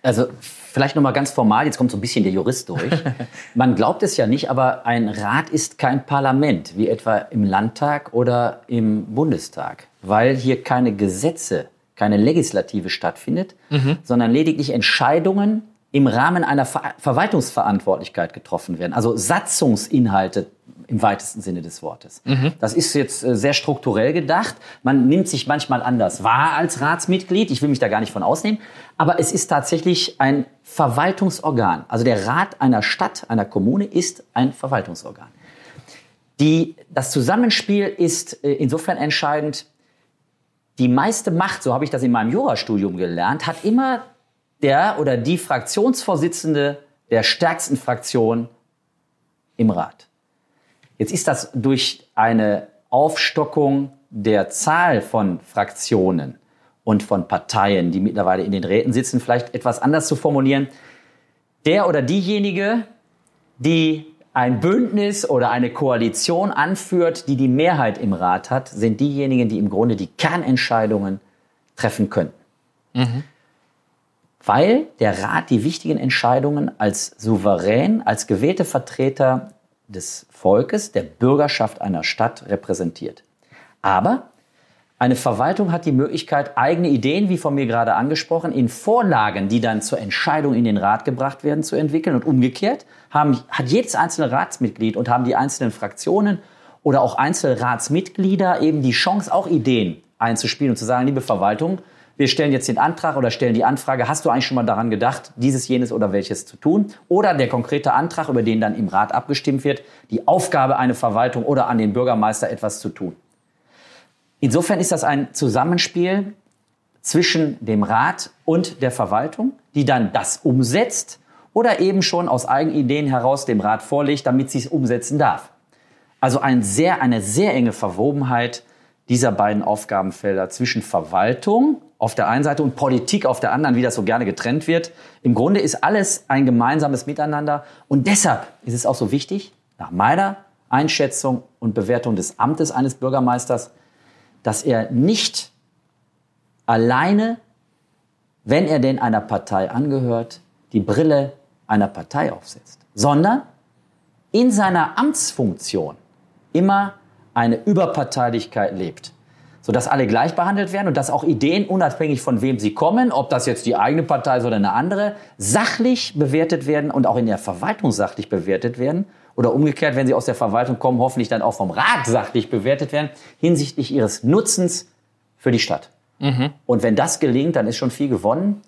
Also vielleicht nochmal ganz formal, jetzt kommt so ein bisschen der Jurist durch. [laughs] Man glaubt es ja nicht, aber ein Rat ist kein Parlament, wie etwa im Landtag oder im Bundestag, weil hier keine Gesetze, keine Legislative stattfindet, mhm. sondern lediglich Entscheidungen im Rahmen einer Ver Verwaltungsverantwortlichkeit getroffen werden. Also Satzungsinhalte im weitesten Sinne des Wortes. Mhm. Das ist jetzt äh, sehr strukturell gedacht. Man nimmt sich manchmal anders wahr als Ratsmitglied. Ich will mich da gar nicht von ausnehmen. Aber es ist tatsächlich ein Verwaltungsorgan. Also der Rat einer Stadt, einer Kommune ist ein Verwaltungsorgan. Die, das Zusammenspiel ist äh, insofern entscheidend, die meiste Macht, so habe ich das in meinem Jurastudium gelernt, hat immer der oder die Fraktionsvorsitzende der stärksten Fraktion im Rat. Jetzt ist das durch eine Aufstockung der Zahl von Fraktionen und von Parteien, die mittlerweile in den Räten sitzen, vielleicht etwas anders zu formulieren. Der oder diejenige, die ein Bündnis oder eine Koalition anführt, die die Mehrheit im Rat hat, sind diejenigen, die im Grunde die Kernentscheidungen treffen können. Mhm. Weil der Rat die wichtigen Entscheidungen als souverän, als gewählte Vertreter des Volkes, der Bürgerschaft einer Stadt repräsentiert. Aber eine Verwaltung hat die Möglichkeit, eigene Ideen, wie von mir gerade angesprochen, in Vorlagen, die dann zur Entscheidung in den Rat gebracht werden, zu entwickeln. Und umgekehrt haben, hat jedes einzelne Ratsmitglied und haben die einzelnen Fraktionen oder auch Einzelratsmitglieder eben die Chance, auch Ideen einzuspielen und zu sagen, liebe Verwaltung, wir stellen jetzt den Antrag oder stellen die Anfrage, hast du eigentlich schon mal daran gedacht, dieses, jenes oder welches zu tun? Oder der konkrete Antrag, über den dann im Rat abgestimmt wird, die Aufgabe, eine Verwaltung oder an den Bürgermeister etwas zu tun. Insofern ist das ein Zusammenspiel zwischen dem Rat und der Verwaltung, die dann das umsetzt oder eben schon aus eigenen Ideen heraus dem Rat vorlegt, damit sie es umsetzen darf. Also ein sehr, eine sehr enge Verwobenheit dieser beiden Aufgabenfelder zwischen Verwaltung auf der einen Seite und Politik auf der anderen, wie das so gerne getrennt wird. Im Grunde ist alles ein gemeinsames Miteinander und deshalb ist es auch so wichtig, nach meiner Einschätzung und Bewertung des Amtes eines Bürgermeisters, dass er nicht alleine, wenn er denn einer Partei angehört, die Brille einer Partei aufsetzt, sondern in seiner Amtsfunktion immer eine Überparteilichkeit lebt, sodass alle gleich behandelt werden und dass auch Ideen, unabhängig von wem sie kommen, ob das jetzt die eigene Partei ist oder eine andere, sachlich bewertet werden und auch in der Verwaltung sachlich bewertet werden oder umgekehrt, wenn sie aus der Verwaltung kommen, hoffentlich dann auch vom Rat sachlich bewertet werden hinsichtlich ihres Nutzens für die Stadt. Mhm. Und wenn das gelingt, dann ist schon viel gewonnen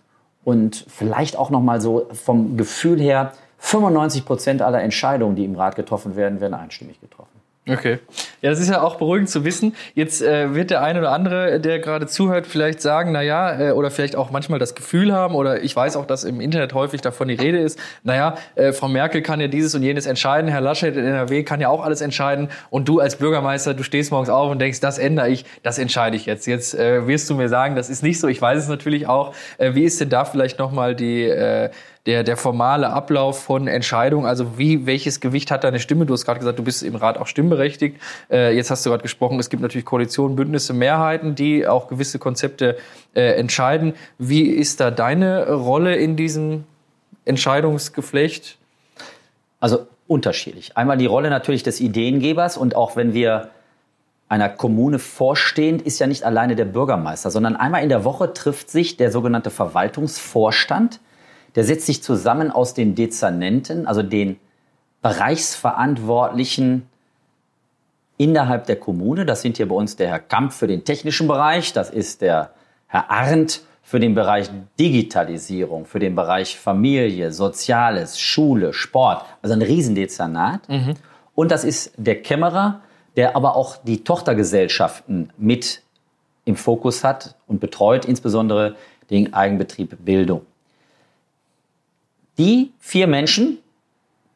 und vielleicht auch noch mal so vom Gefühl her 95 Prozent aller Entscheidungen, die im Rat getroffen werden, werden einstimmig getroffen. Okay. Ja, das ist ja auch beruhigend zu wissen. Jetzt äh, wird der eine oder andere, der gerade zuhört, vielleicht sagen, na ja, äh, oder vielleicht auch manchmal das Gefühl haben, oder ich weiß auch, dass im Internet häufig davon die Rede ist, naja, äh, Frau Merkel kann ja dieses und jenes entscheiden, Herr Laschet in NRW kann ja auch alles entscheiden und du als Bürgermeister, du stehst morgens auf und denkst, das ändere ich, das entscheide ich jetzt. Jetzt äh, wirst du mir sagen, das ist nicht so, ich weiß es natürlich auch. Äh, wie ist denn da vielleicht nochmal die... Äh, der, der formale Ablauf von Entscheidungen, also wie, welches Gewicht hat deine Stimme? Du hast gerade gesagt, du bist im Rat auch stimmberechtigt. Äh, jetzt hast du gerade gesprochen, es gibt natürlich Koalitionen, Bündnisse, Mehrheiten, die auch gewisse Konzepte äh, entscheiden. Wie ist da deine Rolle in diesem Entscheidungsgeflecht? Also unterschiedlich. Einmal die Rolle natürlich des Ideengebers und auch wenn wir einer Kommune vorstehend ist ja nicht alleine der Bürgermeister, sondern einmal in der Woche trifft sich der sogenannte Verwaltungsvorstand der setzt sich zusammen aus den Dezernenten, also den Bereichsverantwortlichen innerhalb der Kommune. Das sind hier bei uns der Herr Kamp für den technischen Bereich, das ist der Herr Arndt für den Bereich Digitalisierung, für den Bereich Familie, Soziales, Schule, Sport, also ein Riesendezernat. Mhm. Und das ist der Kämmerer, der aber auch die Tochtergesellschaften mit im Fokus hat und betreut, insbesondere den Eigenbetrieb Bildung. Die vier Menschen,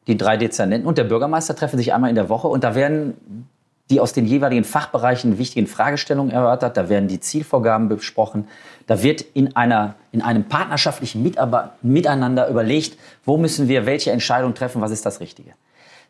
die drei Dezernenten und der Bürgermeister treffen sich einmal in der Woche und da werden die aus den jeweiligen Fachbereichen wichtigen Fragestellungen erörtert, da werden die Zielvorgaben besprochen, da wird in, einer, in einem partnerschaftlichen Miteinander überlegt, wo müssen wir welche Entscheidung treffen, was ist das Richtige.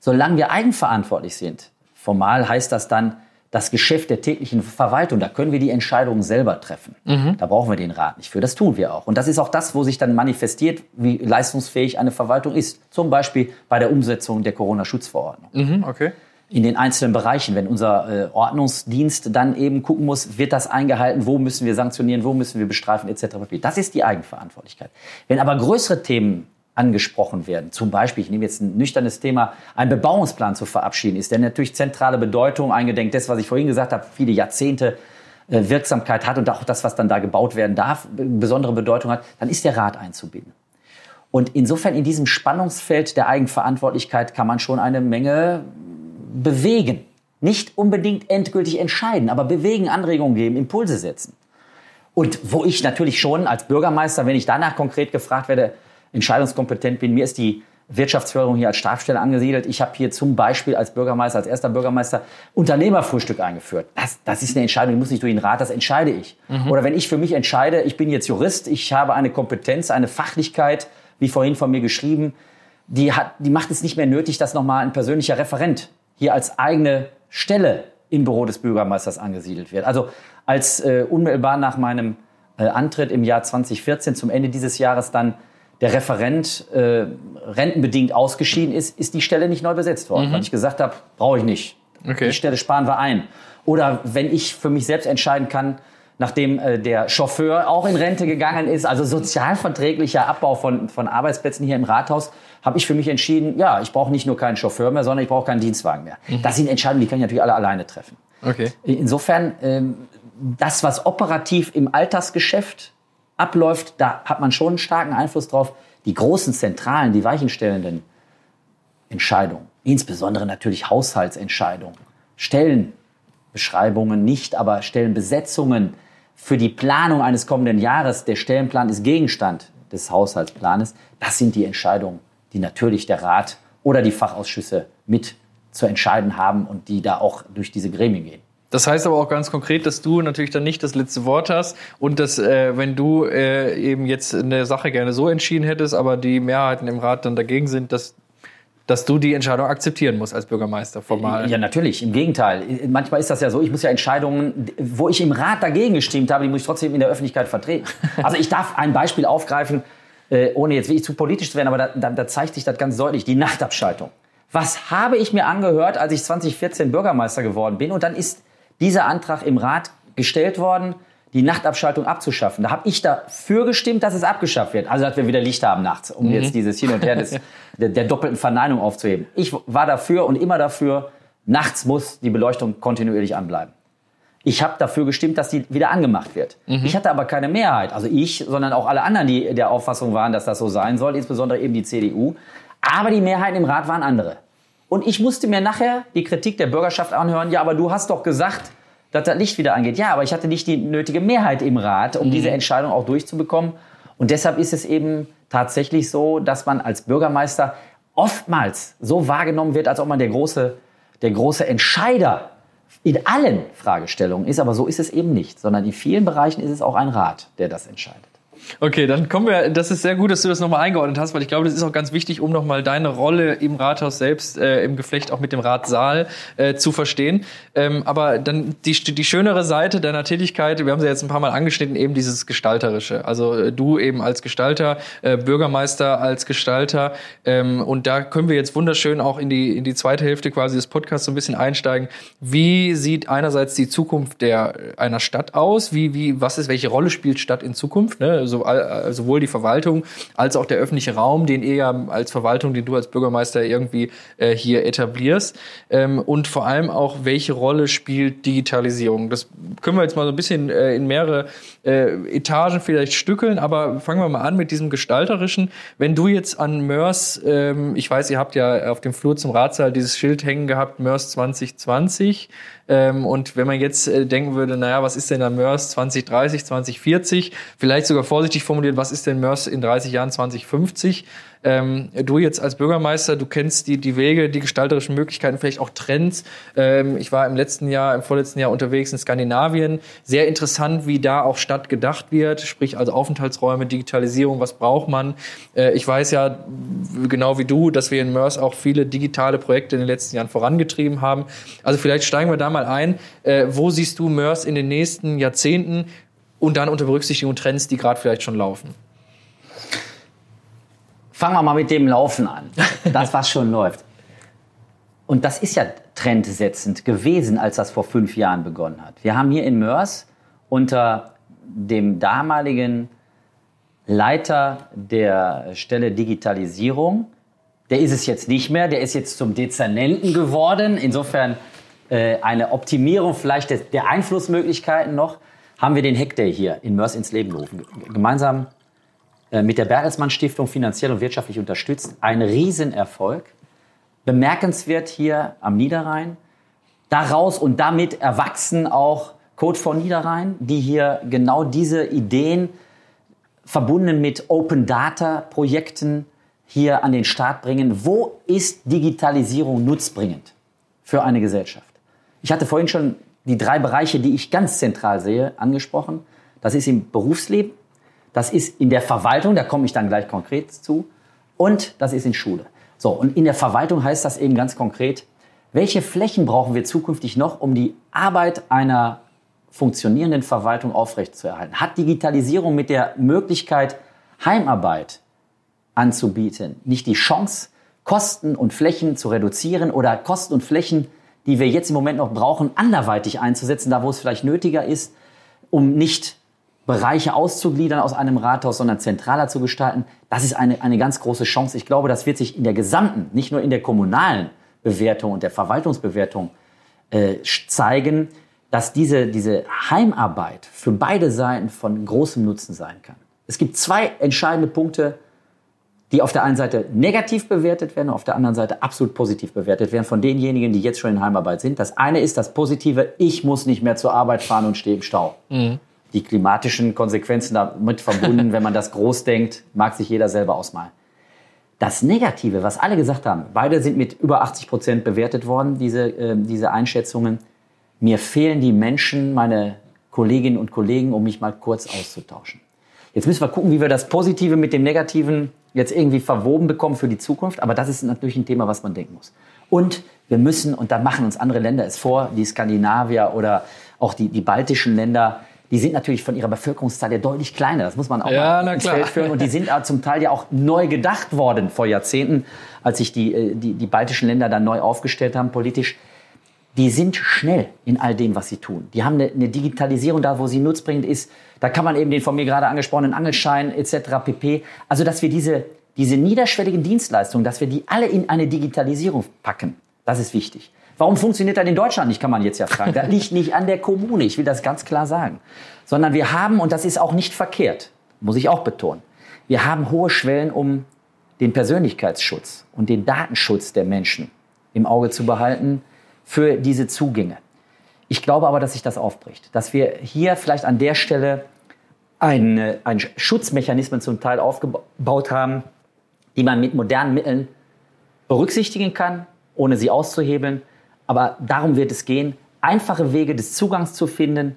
Solange wir eigenverantwortlich sind, formal heißt das dann, das Geschäft der täglichen Verwaltung. Da können wir die Entscheidungen selber treffen. Mhm. Da brauchen wir den Rat nicht für. Das tun wir auch. Und das ist auch das, wo sich dann manifestiert, wie leistungsfähig eine Verwaltung ist. Zum Beispiel bei der Umsetzung der Corona-Schutzverordnung. Mhm, okay in den einzelnen Bereichen, wenn unser äh, Ordnungsdienst dann eben gucken muss, wird das eingehalten, wo müssen wir sanktionieren, wo müssen wir bestreifen, etc. Das ist die Eigenverantwortlichkeit. Wenn aber größere Themen angesprochen werden. Zum Beispiel, ich nehme jetzt ein nüchternes Thema, ein Bebauungsplan zu verabschieden, ist der natürlich zentrale Bedeutung, eingedenk des, was ich vorhin gesagt habe, viele Jahrzehnte äh, Wirksamkeit hat und auch das, was dann da gebaut werden darf, besondere Bedeutung hat, dann ist der Rat einzubinden. Und insofern in diesem Spannungsfeld der Eigenverantwortlichkeit kann man schon eine Menge bewegen. Nicht unbedingt endgültig entscheiden, aber bewegen, Anregungen geben, Impulse setzen. Und wo ich natürlich schon als Bürgermeister, wenn ich danach konkret gefragt werde, entscheidungskompetent bin, mir ist die Wirtschaftsförderung hier als Stabstelle angesiedelt. Ich habe hier zum Beispiel als Bürgermeister, als erster Bürgermeister Unternehmerfrühstück eingeführt. Das, das ist eine Entscheidung, die muss nicht durch den Rat, das entscheide ich. Mhm. Oder wenn ich für mich entscheide, ich bin jetzt Jurist, ich habe eine Kompetenz, eine Fachlichkeit, wie vorhin von mir geschrieben, die, hat, die macht es nicht mehr nötig, dass nochmal ein persönlicher Referent hier als eigene Stelle im Büro des Bürgermeisters angesiedelt wird. Also als äh, unmittelbar nach meinem äh, Antritt im Jahr 2014 zum Ende dieses Jahres dann der Referent äh, rentenbedingt ausgeschieden ist, ist die Stelle nicht neu besetzt worden, mhm. weil ich gesagt habe, brauche ich nicht. Okay. Die Stelle sparen wir ein. Oder wenn ich für mich selbst entscheiden kann, nachdem äh, der Chauffeur auch in Rente gegangen ist, also sozialverträglicher Abbau von, von Arbeitsplätzen hier im Rathaus, habe ich für mich entschieden, ja, ich brauche nicht nur keinen Chauffeur mehr, sondern ich brauche keinen Dienstwagen mehr. Mhm. Das sind Entscheidungen, die kann ich natürlich alle alleine treffen. Okay. Insofern, ähm, das, was operativ im Alltagsgeschäft abläuft, da hat man schon einen starken Einfluss drauf. Die großen zentralen, die weichenstellenden Entscheidungen, insbesondere natürlich Haushaltsentscheidungen, Stellenbeschreibungen nicht, aber Stellenbesetzungen für die Planung eines kommenden Jahres, der Stellenplan ist Gegenstand des Haushaltsplanes, das sind die Entscheidungen, die natürlich der Rat oder die Fachausschüsse mit zu entscheiden haben und die da auch durch diese Gremien gehen. Das heißt aber auch ganz konkret, dass du natürlich dann nicht das letzte Wort hast und dass, äh, wenn du äh, eben jetzt eine Sache gerne so entschieden hättest, aber die Mehrheiten im Rat dann dagegen sind, dass dass du die Entscheidung akzeptieren musst als Bürgermeister formal. Ja, natürlich. Im Gegenteil. Manchmal ist das ja so, ich muss ja Entscheidungen, wo ich im Rat dagegen gestimmt habe, die muss ich trotzdem in der Öffentlichkeit vertreten. [laughs] Also ich darf ein Beispiel aufgreifen, äh, ohne jetzt wirklich zu politisch zu werden, aber da, da, da zeigt sich das ganz deutlich, die Nachtabschaltung. Was habe ich mir angehört, als ich 2014 Bürgermeister geworden bin? Und dann ist dieser Antrag im Rat gestellt worden, die Nachtabschaltung abzuschaffen. Da habe ich dafür gestimmt, dass es abgeschafft wird. Also, dass wir wieder Licht haben nachts, um mhm. jetzt dieses Hin und Her des, [laughs] der, der, doppelten Verneinung aufzuheben. Ich war dafür und immer dafür, nachts muss die Beleuchtung kontinuierlich anbleiben. Ich habe dafür gestimmt, dass die wieder angemacht wird. Mhm. Ich hatte aber keine Mehrheit, also ich, sondern auch alle anderen, die der Auffassung waren, dass das so sein soll, insbesondere eben die CDU. Aber die Mehrheiten im Rat waren andere. Und ich musste mir nachher die Kritik der Bürgerschaft anhören, ja, aber du hast doch gesagt, dass das Licht wieder angeht. Ja, aber ich hatte nicht die nötige Mehrheit im Rat, um mhm. diese Entscheidung auch durchzubekommen. Und deshalb ist es eben tatsächlich so, dass man als Bürgermeister oftmals so wahrgenommen wird, als ob man der große, der große Entscheider in allen Fragestellungen ist. Aber so ist es eben nicht, sondern in vielen Bereichen ist es auch ein Rat, der das entscheidet. Okay, dann kommen wir, das ist sehr gut, dass du das nochmal eingeordnet hast, weil ich glaube, das ist auch ganz wichtig, um nochmal deine Rolle im Rathaus selbst, äh, im Geflecht auch mit dem Ratssaal äh, zu verstehen. Ähm, aber dann die, die schönere Seite deiner Tätigkeit, wir haben sie jetzt ein paar Mal angeschnitten, eben dieses Gestalterische. Also äh, du eben als Gestalter, äh, Bürgermeister als Gestalter. Ähm, und da können wir jetzt wunderschön auch in die, in die zweite Hälfte quasi des Podcasts so ein bisschen einsteigen. Wie sieht einerseits die Zukunft der, einer Stadt aus? Wie, wie, was ist, welche Rolle spielt Stadt in Zukunft? Ne? Also so, äh, sowohl die Verwaltung als auch der öffentliche Raum, den ihr ja als Verwaltung, den du als Bürgermeister irgendwie äh, hier etablierst. Ähm, und vor allem auch, welche Rolle spielt Digitalisierung? Das können wir jetzt mal so ein bisschen äh, in mehrere äh, Etagen vielleicht stückeln, aber fangen wir mal an mit diesem Gestalterischen. Wenn du jetzt an Mörs, ähm, ich weiß, ihr habt ja auf dem Flur zum Ratssaal dieses Schild hängen gehabt, Mörs 2020, ähm, und wenn man jetzt äh, denken würde, naja, was ist denn der MERS 2030, 2040? Vielleicht sogar vorsichtig formuliert, was ist denn MERS in 30 Jahren 2050? Ähm, du jetzt als Bürgermeister, du kennst die, die Wege, die gestalterischen Möglichkeiten, vielleicht auch Trends. Ähm, ich war im letzten Jahr, im vorletzten Jahr unterwegs in Skandinavien. Sehr interessant, wie da auch Stadt gedacht wird, sprich also Aufenthaltsräume, Digitalisierung, was braucht man. Äh, ich weiß ja genau wie du, dass wir in MERS auch viele digitale Projekte in den letzten Jahren vorangetrieben haben. Also vielleicht steigen wir da mal ein. Äh, wo siehst du MERS in den nächsten Jahrzehnten und dann unter Berücksichtigung Trends, die gerade vielleicht schon laufen? Fangen wir mal mit dem Laufen an. Das, was schon läuft. Und das ist ja trendsetzend gewesen, als das vor fünf Jahren begonnen hat. Wir haben hier in Mörs unter dem damaligen Leiter der Stelle Digitalisierung, der ist es jetzt nicht mehr, der ist jetzt zum Dezernenten geworden. Insofern äh, eine Optimierung vielleicht der, der Einflussmöglichkeiten noch, haben wir den Hackday hier in Mörs ins Leben gerufen. Gemeinsam mit der Bertelsmann Stiftung finanziell und wirtschaftlich unterstützt. Ein Riesenerfolg. Bemerkenswert hier am Niederrhein. Daraus und damit erwachsen auch Code for Niederrhein, die hier genau diese Ideen verbunden mit Open Data Projekten hier an den Start bringen. Wo ist Digitalisierung nutzbringend für eine Gesellschaft? Ich hatte vorhin schon die drei Bereiche, die ich ganz zentral sehe, angesprochen. Das ist im Berufsleben, das ist in der Verwaltung, da komme ich dann gleich konkret zu, und das ist in Schule. So, und in der Verwaltung heißt das eben ganz konkret, welche Flächen brauchen wir zukünftig noch, um die Arbeit einer funktionierenden Verwaltung aufrechtzuerhalten? Hat Digitalisierung mit der Möglichkeit, Heimarbeit anzubieten, nicht die Chance, Kosten und Flächen zu reduzieren oder Kosten und Flächen, die wir jetzt im Moment noch brauchen, anderweitig einzusetzen, da wo es vielleicht nötiger ist, um nicht Bereiche auszugliedern aus einem Rathaus, sondern zentraler zu gestalten. Das ist eine, eine ganz große Chance. Ich glaube, das wird sich in der gesamten, nicht nur in der kommunalen Bewertung und der Verwaltungsbewertung äh, zeigen, dass diese, diese Heimarbeit für beide Seiten von großem Nutzen sein kann. Es gibt zwei entscheidende Punkte, die auf der einen Seite negativ bewertet werden, auf der anderen Seite absolut positiv bewertet werden von denjenigen, die jetzt schon in Heimarbeit sind. Das eine ist das Positive, ich muss nicht mehr zur Arbeit fahren und stehe im Stau. Mhm. Die klimatischen Konsequenzen damit verbunden, [laughs] wenn man das groß denkt, mag sich jeder selber ausmalen. Das Negative, was alle gesagt haben, beide sind mit über 80 Prozent bewertet worden, diese, äh, diese Einschätzungen. Mir fehlen die Menschen, meine Kolleginnen und Kollegen, um mich mal kurz auszutauschen. Jetzt müssen wir gucken, wie wir das Positive mit dem Negativen jetzt irgendwie verwoben bekommen für die Zukunft. Aber das ist natürlich ein Thema, was man denken muss. Und wir müssen, und da machen uns andere Länder es vor, die Skandinavier oder auch die, die baltischen Länder, die sind natürlich von ihrer Bevölkerungszahl ja deutlich kleiner. Das muss man auch ja, mal ins Feld führen. Und die sind zum Teil ja auch neu gedacht worden vor Jahrzehnten, als sich die, äh, die, die baltischen Länder dann neu aufgestellt haben politisch. Die sind schnell in all dem, was sie tun. Die haben eine, eine Digitalisierung da, wo sie nutzbringend ist. Da kann man eben den von mir gerade angesprochenen Angelschein etc. pp. Also, dass wir diese, diese niederschwelligen Dienstleistungen, dass wir die alle in eine Digitalisierung packen, das ist wichtig. Warum funktioniert das in Deutschland nicht, kann man jetzt ja fragen. Das liegt nicht an der Kommune, ich will das ganz klar sagen. Sondern wir haben, und das ist auch nicht verkehrt, muss ich auch betonen, wir haben hohe Schwellen, um den Persönlichkeitsschutz und den Datenschutz der Menschen im Auge zu behalten für diese Zugänge. Ich glaube aber, dass sich das aufbricht, dass wir hier vielleicht an der Stelle ein, ein Schutzmechanismen zum Teil aufgebaut haben, die man mit modernen Mitteln berücksichtigen kann, ohne sie auszuhebeln, aber darum wird es gehen, einfache Wege des Zugangs zu finden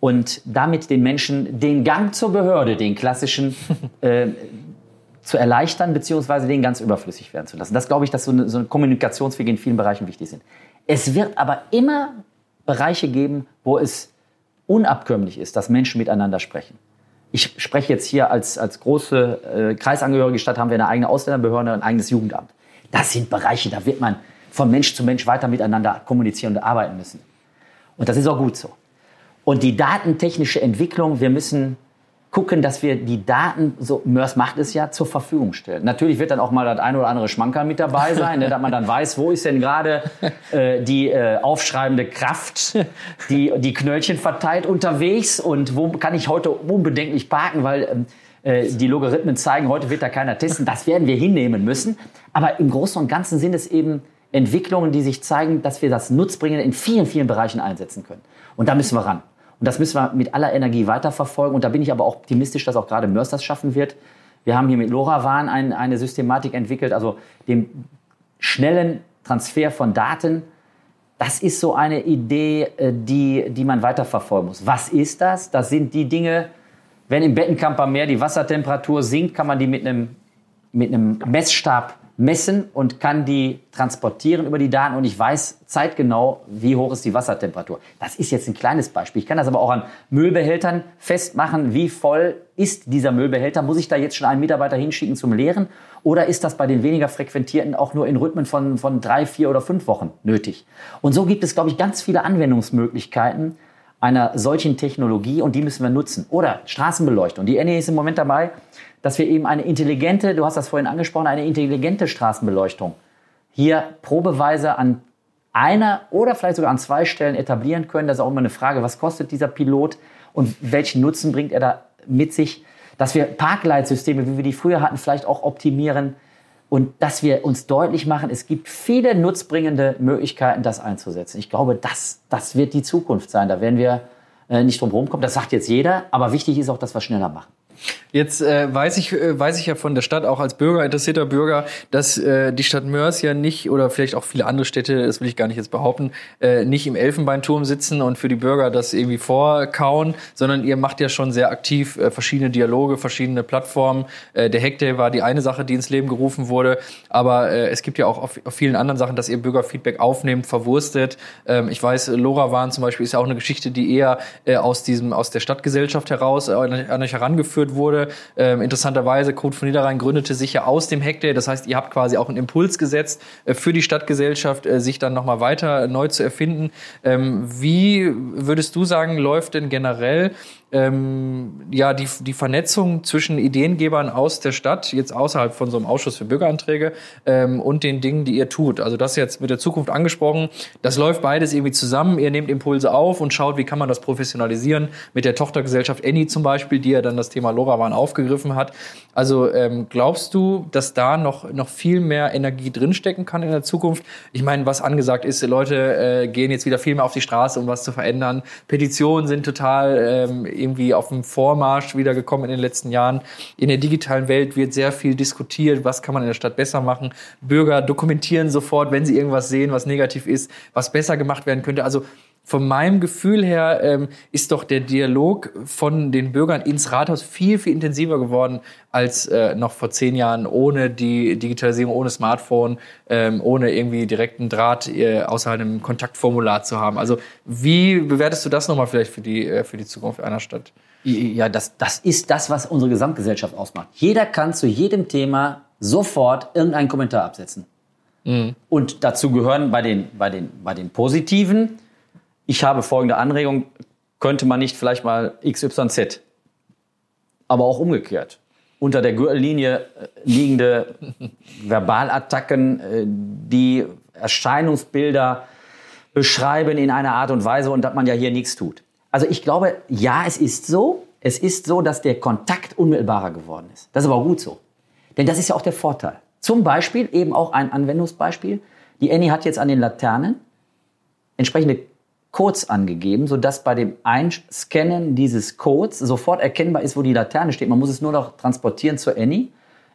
und damit den Menschen den Gang zur Behörde, den klassischen, [laughs] äh, zu erleichtern, beziehungsweise den ganz überflüssig werden zu lassen. Das glaube ich, dass so eine, so eine Kommunikationswege in vielen Bereichen wichtig sind. Es wird aber immer Bereiche geben, wo es unabkömmlich ist, dass Menschen miteinander sprechen. Ich spreche jetzt hier als, als große äh, kreisangehörige Stadt, haben wir eine eigene Ausländerbehörde, ein eigenes Jugendamt. Das sind Bereiche, da wird man von Mensch zu Mensch weiter miteinander kommunizieren und arbeiten müssen. Und das ist auch gut so. Und die datentechnische Entwicklung, wir müssen gucken, dass wir die Daten, so Mörs macht es ja, zur Verfügung stellen. Natürlich wird dann auch mal das eine oder andere Schmankerl mit dabei sein, ne, dass man dann weiß, wo ist denn gerade äh, die äh, aufschreibende Kraft, die die Knöllchen verteilt unterwegs und wo kann ich heute unbedenklich parken, weil ähm, äh, die Logarithmen zeigen, heute wird da keiner testen. Das werden wir hinnehmen müssen. Aber im Großen und Ganzen sind es eben Entwicklungen, die sich zeigen, dass wir das Nutzbringen in vielen, vielen Bereichen einsetzen können. Und da müssen wir ran. Und das müssen wir mit aller Energie weiterverfolgen. Und da bin ich aber auch optimistisch, dass auch gerade Mörs das schaffen wird. Wir haben hier mit LoRaWAN ein, eine Systematik entwickelt, also dem schnellen Transfer von Daten. Das ist so eine Idee, äh, die, die man weiterverfolgen muss. Was ist das? Das sind die Dinge, wenn im Bettenkamp am die Wassertemperatur sinkt, kann man die mit einem, mit einem Messstab messen und kann die transportieren über die Daten und ich weiß zeitgenau, wie hoch ist die Wassertemperatur. Das ist jetzt ein kleines Beispiel. Ich kann das aber auch an Müllbehältern festmachen, wie voll ist dieser Müllbehälter. Muss ich da jetzt schon einen Mitarbeiter hinschicken zum Leeren oder ist das bei den weniger frequentierten auch nur in Rhythmen von, von drei, vier oder fünf Wochen nötig? Und so gibt es, glaube ich, ganz viele Anwendungsmöglichkeiten einer solchen Technologie und die müssen wir nutzen. Oder Straßenbeleuchtung. Die NE ist im Moment dabei, dass wir eben eine intelligente, du hast das vorhin angesprochen, eine intelligente Straßenbeleuchtung hier probeweise an einer oder vielleicht sogar an zwei Stellen etablieren können. Das ist auch immer eine Frage, was kostet dieser Pilot und welchen Nutzen bringt er da mit sich, dass wir Parkleitsysteme, wie wir die früher hatten, vielleicht auch optimieren und dass wir uns deutlich machen, es gibt viele nutzbringende Möglichkeiten, das einzusetzen. Ich glaube, das, das wird die Zukunft sein. Da werden wir äh, nicht drum rumkommt. Das sagt jetzt jeder, aber wichtig ist auch, dass wir schneller machen. Jetzt äh, weiß ich äh, weiß ich ja von der Stadt auch als Bürger interessierter Bürger, dass äh, die Stadt Mörs ja nicht oder vielleicht auch viele andere Städte, das will ich gar nicht jetzt behaupten, äh, nicht im Elfenbeinturm sitzen und für die Bürger das irgendwie vorkauen, sondern ihr macht ja schon sehr aktiv äh, verschiedene Dialoge, verschiedene Plattformen. Äh, der Hackday war die eine Sache, die ins Leben gerufen wurde, aber äh, es gibt ja auch auf, auf vielen anderen Sachen, dass ihr Bürgerfeedback aufnehmt, verwurstet. Ähm, ich weiß, Lora Wahn zum Beispiel ist ja auch eine Geschichte, die eher äh, aus diesem aus der Stadtgesellschaft heraus äh, an euch herangeführt wurde wurde. Ähm, interessanterweise, Code von Niederrhein gründete sich ja aus dem Hackday. Das heißt, ihr habt quasi auch einen Impuls gesetzt äh, für die Stadtgesellschaft, äh, sich dann nochmal weiter neu zu erfinden. Ähm, wie würdest du sagen, läuft denn generell ähm, ja, die, die Vernetzung zwischen Ideengebern aus der Stadt, jetzt außerhalb von so einem Ausschuss für Bürgeranträge, ähm, und den Dingen, die ihr tut. Also das jetzt mit der Zukunft angesprochen, das läuft beides irgendwie zusammen. Ihr nehmt Impulse auf und schaut, wie kann man das professionalisieren. Mit der Tochtergesellschaft Annie zum Beispiel, die ja dann das Thema LoRaWAN aufgegriffen hat. Also ähm, glaubst du, dass da noch, noch viel mehr Energie drinstecken kann in der Zukunft? Ich meine, was angesagt ist, Leute äh, gehen jetzt wieder viel mehr auf die Straße, um was zu verändern. Petitionen sind total ähm, irgendwie auf dem Vormarsch wiedergekommen in den letzten Jahren. In der digitalen Welt wird sehr viel diskutiert, was kann man in der Stadt besser machen. Bürger dokumentieren sofort, wenn sie irgendwas sehen, was negativ ist, was besser gemacht werden könnte. Also von meinem Gefühl her ähm, ist doch der Dialog von den Bürgern ins Rathaus viel, viel intensiver geworden als äh, noch vor zehn Jahren ohne die Digitalisierung, ohne Smartphone, ähm, ohne irgendwie direkten Draht äh, außer einem Kontaktformular zu haben. Also wie bewertest du das nochmal vielleicht für die, äh, für die Zukunft einer Stadt? Ja, das, das ist das, was unsere Gesamtgesellschaft ausmacht. Jeder kann zu jedem Thema sofort irgendeinen Kommentar absetzen. Mhm. Und dazu gehören bei den, bei den, bei den positiven, ich habe folgende Anregung, könnte man nicht vielleicht mal XYZ? Aber auch umgekehrt. Unter der Gürtellinie äh, liegende [laughs] Verbalattacken, äh, die Erscheinungsbilder beschreiben in einer Art und Weise und dass man ja hier nichts tut. Also ich glaube, ja, es ist so. Es ist so, dass der Kontakt unmittelbarer geworden ist. Das ist aber auch gut so. Denn das ist ja auch der Vorteil. Zum Beispiel eben auch ein Anwendungsbeispiel. Die Annie hat jetzt an den Laternen entsprechende Codes angegeben, sodass bei dem Einscannen dieses Codes sofort erkennbar ist, wo die Laterne steht. Man muss es nur noch transportieren zur Annie.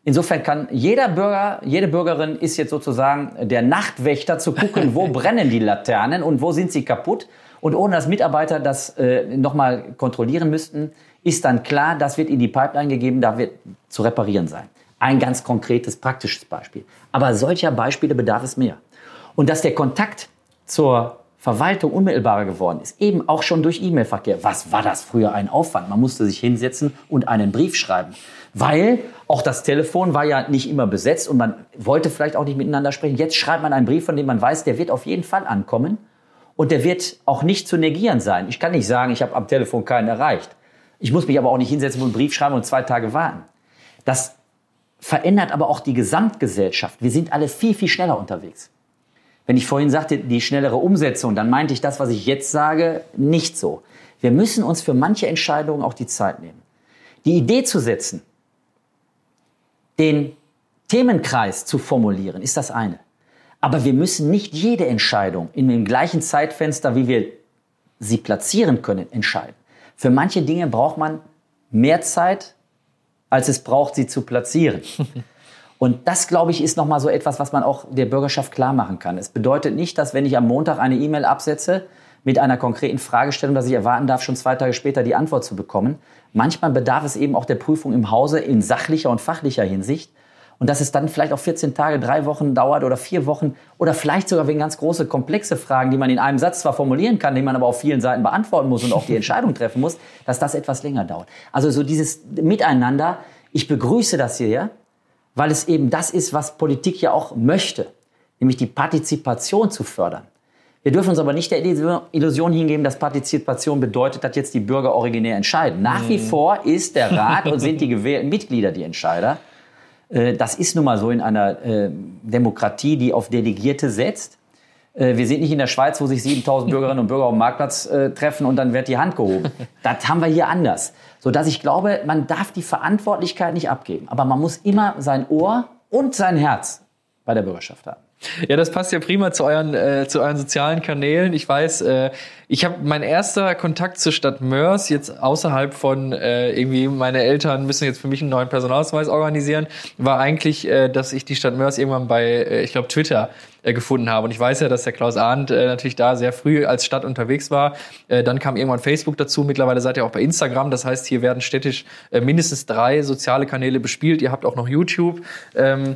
Insofern kann jeder Bürger, jede Bürgerin ist jetzt sozusagen der Nachtwächter zu gucken, wo [laughs] brennen die Laternen und wo sind sie kaputt. Und ohne dass Mitarbeiter das äh, nochmal kontrollieren müssten, ist dann klar, das wird in die Pipeline gegeben, da wird zu reparieren sein. Ein ganz konkretes, praktisches Beispiel. Aber solcher Beispiele bedarf es mehr. Und dass der Kontakt zur Verwaltung unmittelbarer geworden ist, eben auch schon durch E-Mail-Verkehr. Was war das früher ein Aufwand? Man musste sich hinsetzen und einen Brief schreiben, weil auch das Telefon war ja nicht immer besetzt und man wollte vielleicht auch nicht miteinander sprechen. Jetzt schreibt man einen Brief, von dem man weiß, der wird auf jeden Fall ankommen und der wird auch nicht zu negieren sein. Ich kann nicht sagen, ich habe am Telefon keinen erreicht. Ich muss mich aber auch nicht hinsetzen und einen Brief schreiben und zwei Tage warten. Das verändert aber auch die Gesamtgesellschaft. Wir sind alle viel, viel schneller unterwegs. Wenn ich vorhin sagte, die schnellere Umsetzung, dann meinte ich das, was ich jetzt sage, nicht so. Wir müssen uns für manche Entscheidungen auch die Zeit nehmen. Die Idee zu setzen, den Themenkreis zu formulieren, ist das eine. Aber wir müssen nicht jede Entscheidung in dem gleichen Zeitfenster, wie wir sie platzieren können, entscheiden. Für manche Dinge braucht man mehr Zeit, als es braucht, sie zu platzieren. [laughs] Und das, glaube ich, ist nochmal so etwas, was man auch der Bürgerschaft klar machen kann. Es bedeutet nicht, dass wenn ich am Montag eine E-Mail absetze mit einer konkreten Fragestellung, dass ich erwarten darf, schon zwei Tage später die Antwort zu bekommen. Manchmal bedarf es eben auch der Prüfung im Hause in sachlicher und fachlicher Hinsicht. Und dass es dann vielleicht auch 14 Tage, drei Wochen dauert oder vier Wochen oder vielleicht sogar wegen ganz große, komplexe Fragen, die man in einem Satz zwar formulieren kann, die man aber auf vielen Seiten beantworten muss und auch die [laughs] Entscheidung treffen muss, dass das etwas länger dauert. Also so dieses Miteinander, ich begrüße das hier, weil es eben das ist, was Politik ja auch möchte, nämlich die Partizipation zu fördern. Wir dürfen uns aber nicht der Illusion hingeben, dass Partizipation bedeutet, dass jetzt die Bürger originär entscheiden. Nach wie vor ist der Rat und sind die [laughs] gewählten Mitglieder die Entscheider. Äh, das ist nun mal so in einer äh, Demokratie, die auf Delegierte setzt. Äh, wir sind nicht in der Schweiz, wo sich 7000 Bürgerinnen und Bürger auf dem Marktplatz treffen und dann wird die Hand gehoben. [laughs] Das haben wir hier anders so dass ich glaube, man darf die Verantwortlichkeit nicht abgeben. Aber man muss immer sein Ohr und sein Herz bei der Bürgerschaft haben. Ja, das passt ja prima zu euren, äh, zu euren sozialen Kanälen. Ich weiß, äh, ich habe mein erster Kontakt zur Stadt Mörs jetzt außerhalb von äh, irgendwie meine Eltern müssen jetzt für mich einen neuen Personalausweis organisieren, war eigentlich, äh, dass ich die Stadt Mörs irgendwann bei, äh, ich glaube, Twitter äh, gefunden habe. Und ich weiß ja, dass der Klaus Arndt äh, natürlich da sehr früh als Stadt unterwegs war. Äh, dann kam irgendwann Facebook dazu. Mittlerweile seid ihr auch bei Instagram. Das heißt, hier werden städtisch äh, mindestens drei soziale Kanäle bespielt. Ihr habt auch noch YouTube. Ähm,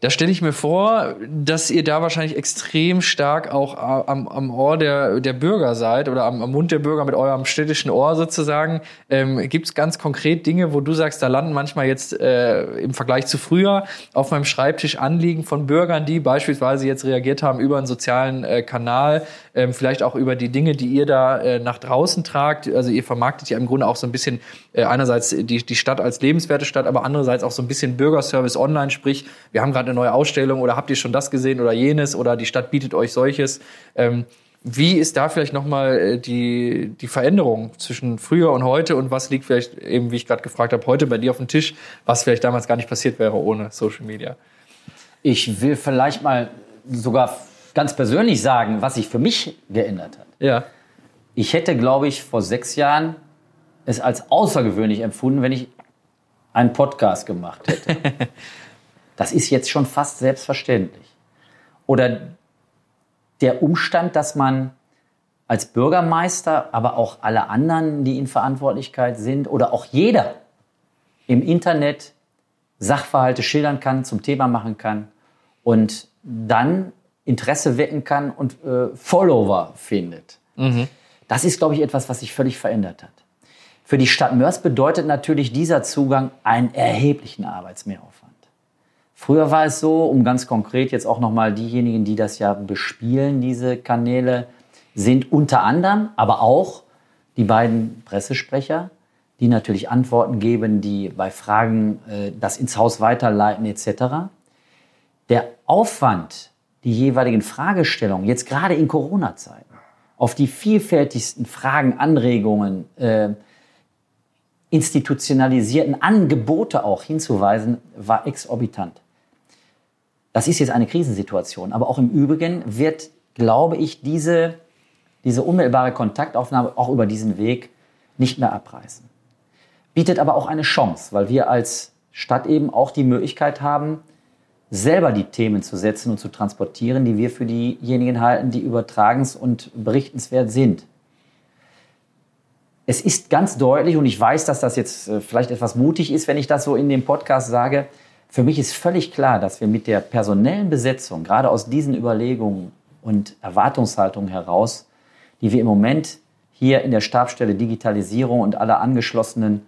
da stelle ich mir vor, dass ihr da wahrscheinlich extrem stark auch am, am Ohr der, der Bürger seid oder am, am Mund der Bürger mit eurem städtischen Ohr sozusagen. Ähm, Gibt es ganz konkret Dinge, wo du sagst, da landen manchmal jetzt äh, im Vergleich zu früher auf meinem Schreibtisch Anliegen von Bürgern, die beispielsweise jetzt reagiert haben über einen sozialen äh, Kanal, ähm, vielleicht auch über die Dinge, die ihr da äh, nach draußen tragt. Also ihr vermarktet ja im Grunde auch so ein bisschen äh, einerseits die, die Stadt als lebenswerte Stadt, aber andererseits auch so ein bisschen Bürgerservice online, sprich, wir haben gerade eine neue Ausstellung oder habt ihr schon das gesehen oder jenes oder die Stadt bietet euch solches. Ähm, wie ist da vielleicht nochmal äh, die, die Veränderung zwischen früher und heute und was liegt vielleicht eben, wie ich gerade gefragt habe, heute bei dir auf dem Tisch, was vielleicht damals gar nicht passiert wäre ohne Social Media? Ich will vielleicht mal sogar ganz persönlich sagen, was sich für mich geändert hat. Ja. Ich hätte, glaube ich, vor sechs Jahren es als außergewöhnlich empfunden, wenn ich einen Podcast gemacht hätte. [laughs] das ist jetzt schon fast selbstverständlich. Oder der Umstand, dass man als Bürgermeister, aber auch alle anderen, die in Verantwortlichkeit sind, oder auch jeder im Internet Sachverhalte schildern kann, zum Thema machen kann und dann Interesse wecken kann und äh, Follower findet. Mhm. Das ist, glaube ich, etwas, was sich völlig verändert hat. Für die Stadt Mörs bedeutet natürlich dieser Zugang einen erheblichen Arbeitsmehraufwand. Früher war es so, um ganz konkret jetzt auch nochmal diejenigen, die das ja bespielen, diese Kanäle, sind unter anderem, aber auch die beiden Pressesprecher, die natürlich Antworten geben, die bei Fragen äh, das ins Haus weiterleiten etc. Der Aufwand, die jeweiligen Fragestellungen, jetzt gerade in Corona-Zeiten, auf die vielfältigsten Fragen, Anregungen, äh, institutionalisierten Angebote auch hinzuweisen, war exorbitant. Das ist jetzt eine Krisensituation, aber auch im Übrigen wird, glaube ich, diese, diese unmittelbare Kontaktaufnahme auch über diesen Weg nicht mehr abreißen. Bietet aber auch eine Chance, weil wir als Stadt eben auch die Möglichkeit haben, selber die Themen zu setzen und zu transportieren, die wir für diejenigen halten, die übertragens- und berichtenswert sind es ist ganz deutlich, und ich weiß, dass das jetzt äh, vielleicht etwas mutig ist, wenn ich das so in dem Podcast sage, für mich ist völlig klar, dass wir mit der personellen Besetzung, gerade aus diesen Überlegungen und Erwartungshaltungen heraus, die wir im Moment hier in der Stabstelle Digitalisierung und alle angeschlossenen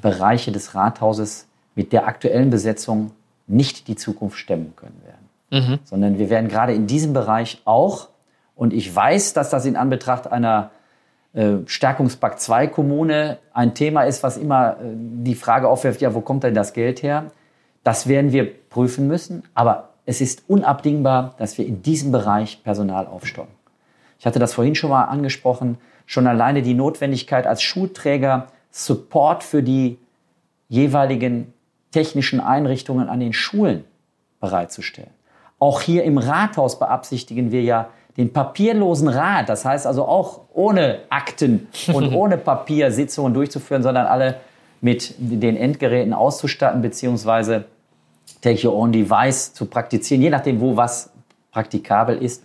Bereiche des Rathauses mit der aktuellen Besetzung nicht die Zukunft stemmen können werden. Mhm. Sondern wir werden gerade in diesem Bereich auch, und ich weiß, dass das in Anbetracht einer äh, Stärkungspakt 2 Kommune ein Thema ist, was immer äh, die Frage aufwirft, ja, wo kommt denn das Geld her? Das werden wir prüfen müssen, aber es ist unabdingbar, dass wir in diesem Bereich Personal aufstocken. Ich hatte das vorhin schon mal angesprochen, schon alleine die Notwendigkeit als Schulträger Support für die jeweiligen technischen Einrichtungen an den Schulen bereitzustellen. Auch hier im Rathaus beabsichtigen wir ja den papierlosen Rat, das heißt also auch ohne Akten und [laughs] ohne Papier Sitzungen durchzuführen, sondern alle mit den Endgeräten auszustatten, beziehungsweise Take Your Own Device zu praktizieren, je nachdem, wo was praktikabel ist.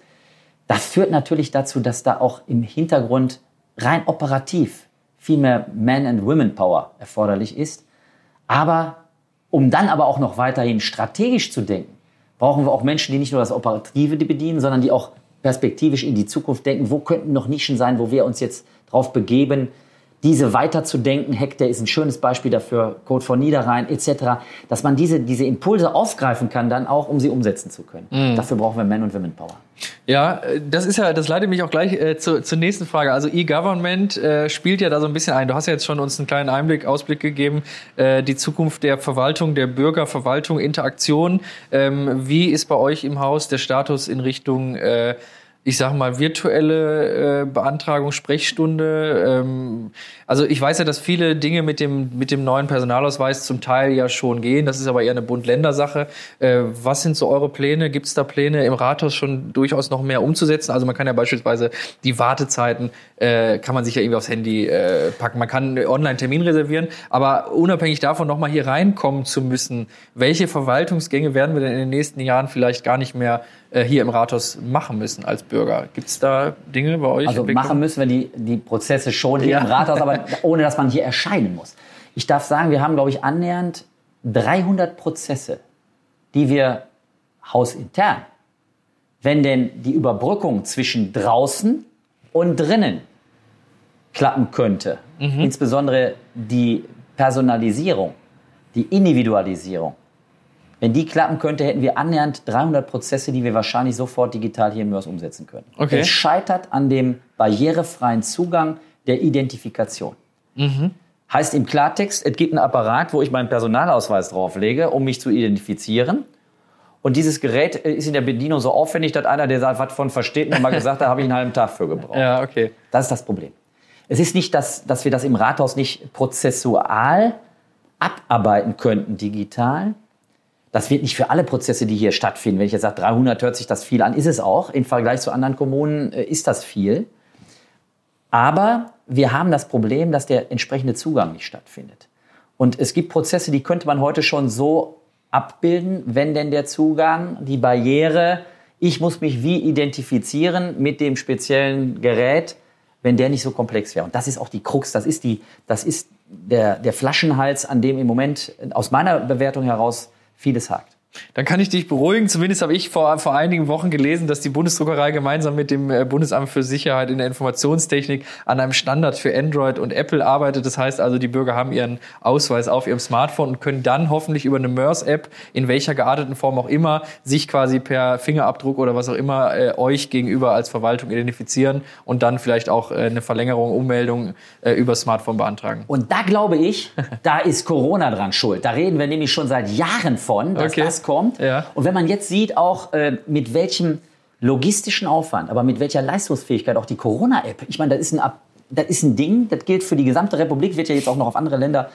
Das führt natürlich dazu, dass da auch im Hintergrund rein operativ viel mehr Man- and Women Power erforderlich ist. Aber um dann aber auch noch weiterhin strategisch zu denken, brauchen wir auch Menschen, die nicht nur das Operative bedienen, sondern die auch perspektivisch in die Zukunft denken, wo könnten noch Nischen sein, wo wir uns jetzt drauf begeben, diese weiterzudenken. Hector ist ein schönes Beispiel dafür, Code von Niederrhein etc., dass man diese, diese Impulse aufgreifen kann, dann auch, um sie umsetzen zu können. Mhm. Dafür brauchen wir Men und Women Power. Ja, das ist ja, das leitet mich auch gleich äh, zu, zur nächsten Frage. Also E-Government äh, spielt ja da so ein bisschen ein. Du hast ja jetzt schon uns einen kleinen Einblick, Ausblick gegeben, äh, die Zukunft der Verwaltung, der Bürgerverwaltung, Interaktion. Ähm, wie ist bei euch im Haus der Status in Richtung äh, ich sag mal, virtuelle äh, Beantragung, Sprechstunde. Ähm, also ich weiß ja, dass viele Dinge mit dem, mit dem neuen Personalausweis zum Teil ja schon gehen. Das ist aber eher eine Bund-Länder-Sache. Äh, was sind so eure Pläne? Gibt es da Pläne im Rathaus schon durchaus noch mehr umzusetzen? Also man kann ja beispielsweise die Wartezeiten, äh, kann man sich ja irgendwie aufs Handy äh, packen. Man kann online Termin reservieren. Aber unabhängig davon nochmal hier reinkommen zu müssen, welche Verwaltungsgänge werden wir denn in den nächsten Jahren vielleicht gar nicht mehr hier im Rathaus machen müssen als Bürger. Gibt es da Dinge bei euch? Also machen müssen wir die, die Prozesse schon hier ja. im Rathaus, aber [laughs] ohne dass man hier erscheinen muss. Ich darf sagen, wir haben, glaube ich, annähernd 300 Prozesse, die wir hausintern, wenn denn die Überbrückung zwischen draußen und drinnen klappen könnte, mhm. insbesondere die Personalisierung, die Individualisierung, wenn die klappen könnte, hätten wir annähernd 300 Prozesse, die wir wahrscheinlich sofort digital hier in Mörs umsetzen können. Okay. Es scheitert an dem barrierefreien Zugang der Identifikation. Mhm. Heißt im Klartext, es gibt einen Apparat, wo ich meinen Personalausweis drauflege, um mich zu identifizieren. Und dieses Gerät ist in der Bedienung so aufwendig, dass einer, der was von versteht, mir mal gesagt hat, da [laughs] habe ich einen halben Tag für gebraucht. Ja, okay. Das ist das Problem. Es ist nicht, dass, dass wir das im Rathaus nicht prozessual abarbeiten könnten digital, das wird nicht für alle Prozesse, die hier stattfinden. Wenn ich jetzt sage, 300 hört sich das viel an, ist es auch. Im Vergleich zu anderen Kommunen äh, ist das viel. Aber wir haben das Problem, dass der entsprechende Zugang nicht stattfindet. Und es gibt Prozesse, die könnte man heute schon so abbilden, wenn denn der Zugang, die Barriere, ich muss mich wie identifizieren mit dem speziellen Gerät, wenn der nicht so komplex wäre. Und das ist auch die Krux, das ist, die, das ist der, der Flaschenhals, an dem im Moment aus meiner Bewertung heraus vieles hakt. Dann kann ich dich beruhigen. Zumindest habe ich vor, vor einigen Wochen gelesen, dass die Bundesdruckerei gemeinsam mit dem äh, Bundesamt für Sicherheit in der Informationstechnik an einem Standard für Android und Apple arbeitet. Das heißt also, die Bürger haben ihren Ausweis auf ihrem Smartphone und können dann hoffentlich über eine MERS-App, in welcher gearteten Form auch immer, sich quasi per Fingerabdruck oder was auch immer äh, euch gegenüber als Verwaltung identifizieren und dann vielleicht auch äh, eine Verlängerung, Ummeldung äh, über Smartphone beantragen. Und da glaube ich, [laughs] da ist Corona dran schuld. Da reden wir nämlich schon seit Jahren von, dass okay. das kommt. Ja. Und wenn man jetzt sieht, auch äh, mit welchem logistischen Aufwand, aber mit welcher Leistungsfähigkeit auch die Corona-App, ich meine, das ist, ein, das ist ein Ding, das gilt für die gesamte Republik, wird ja jetzt auch noch auf andere Länder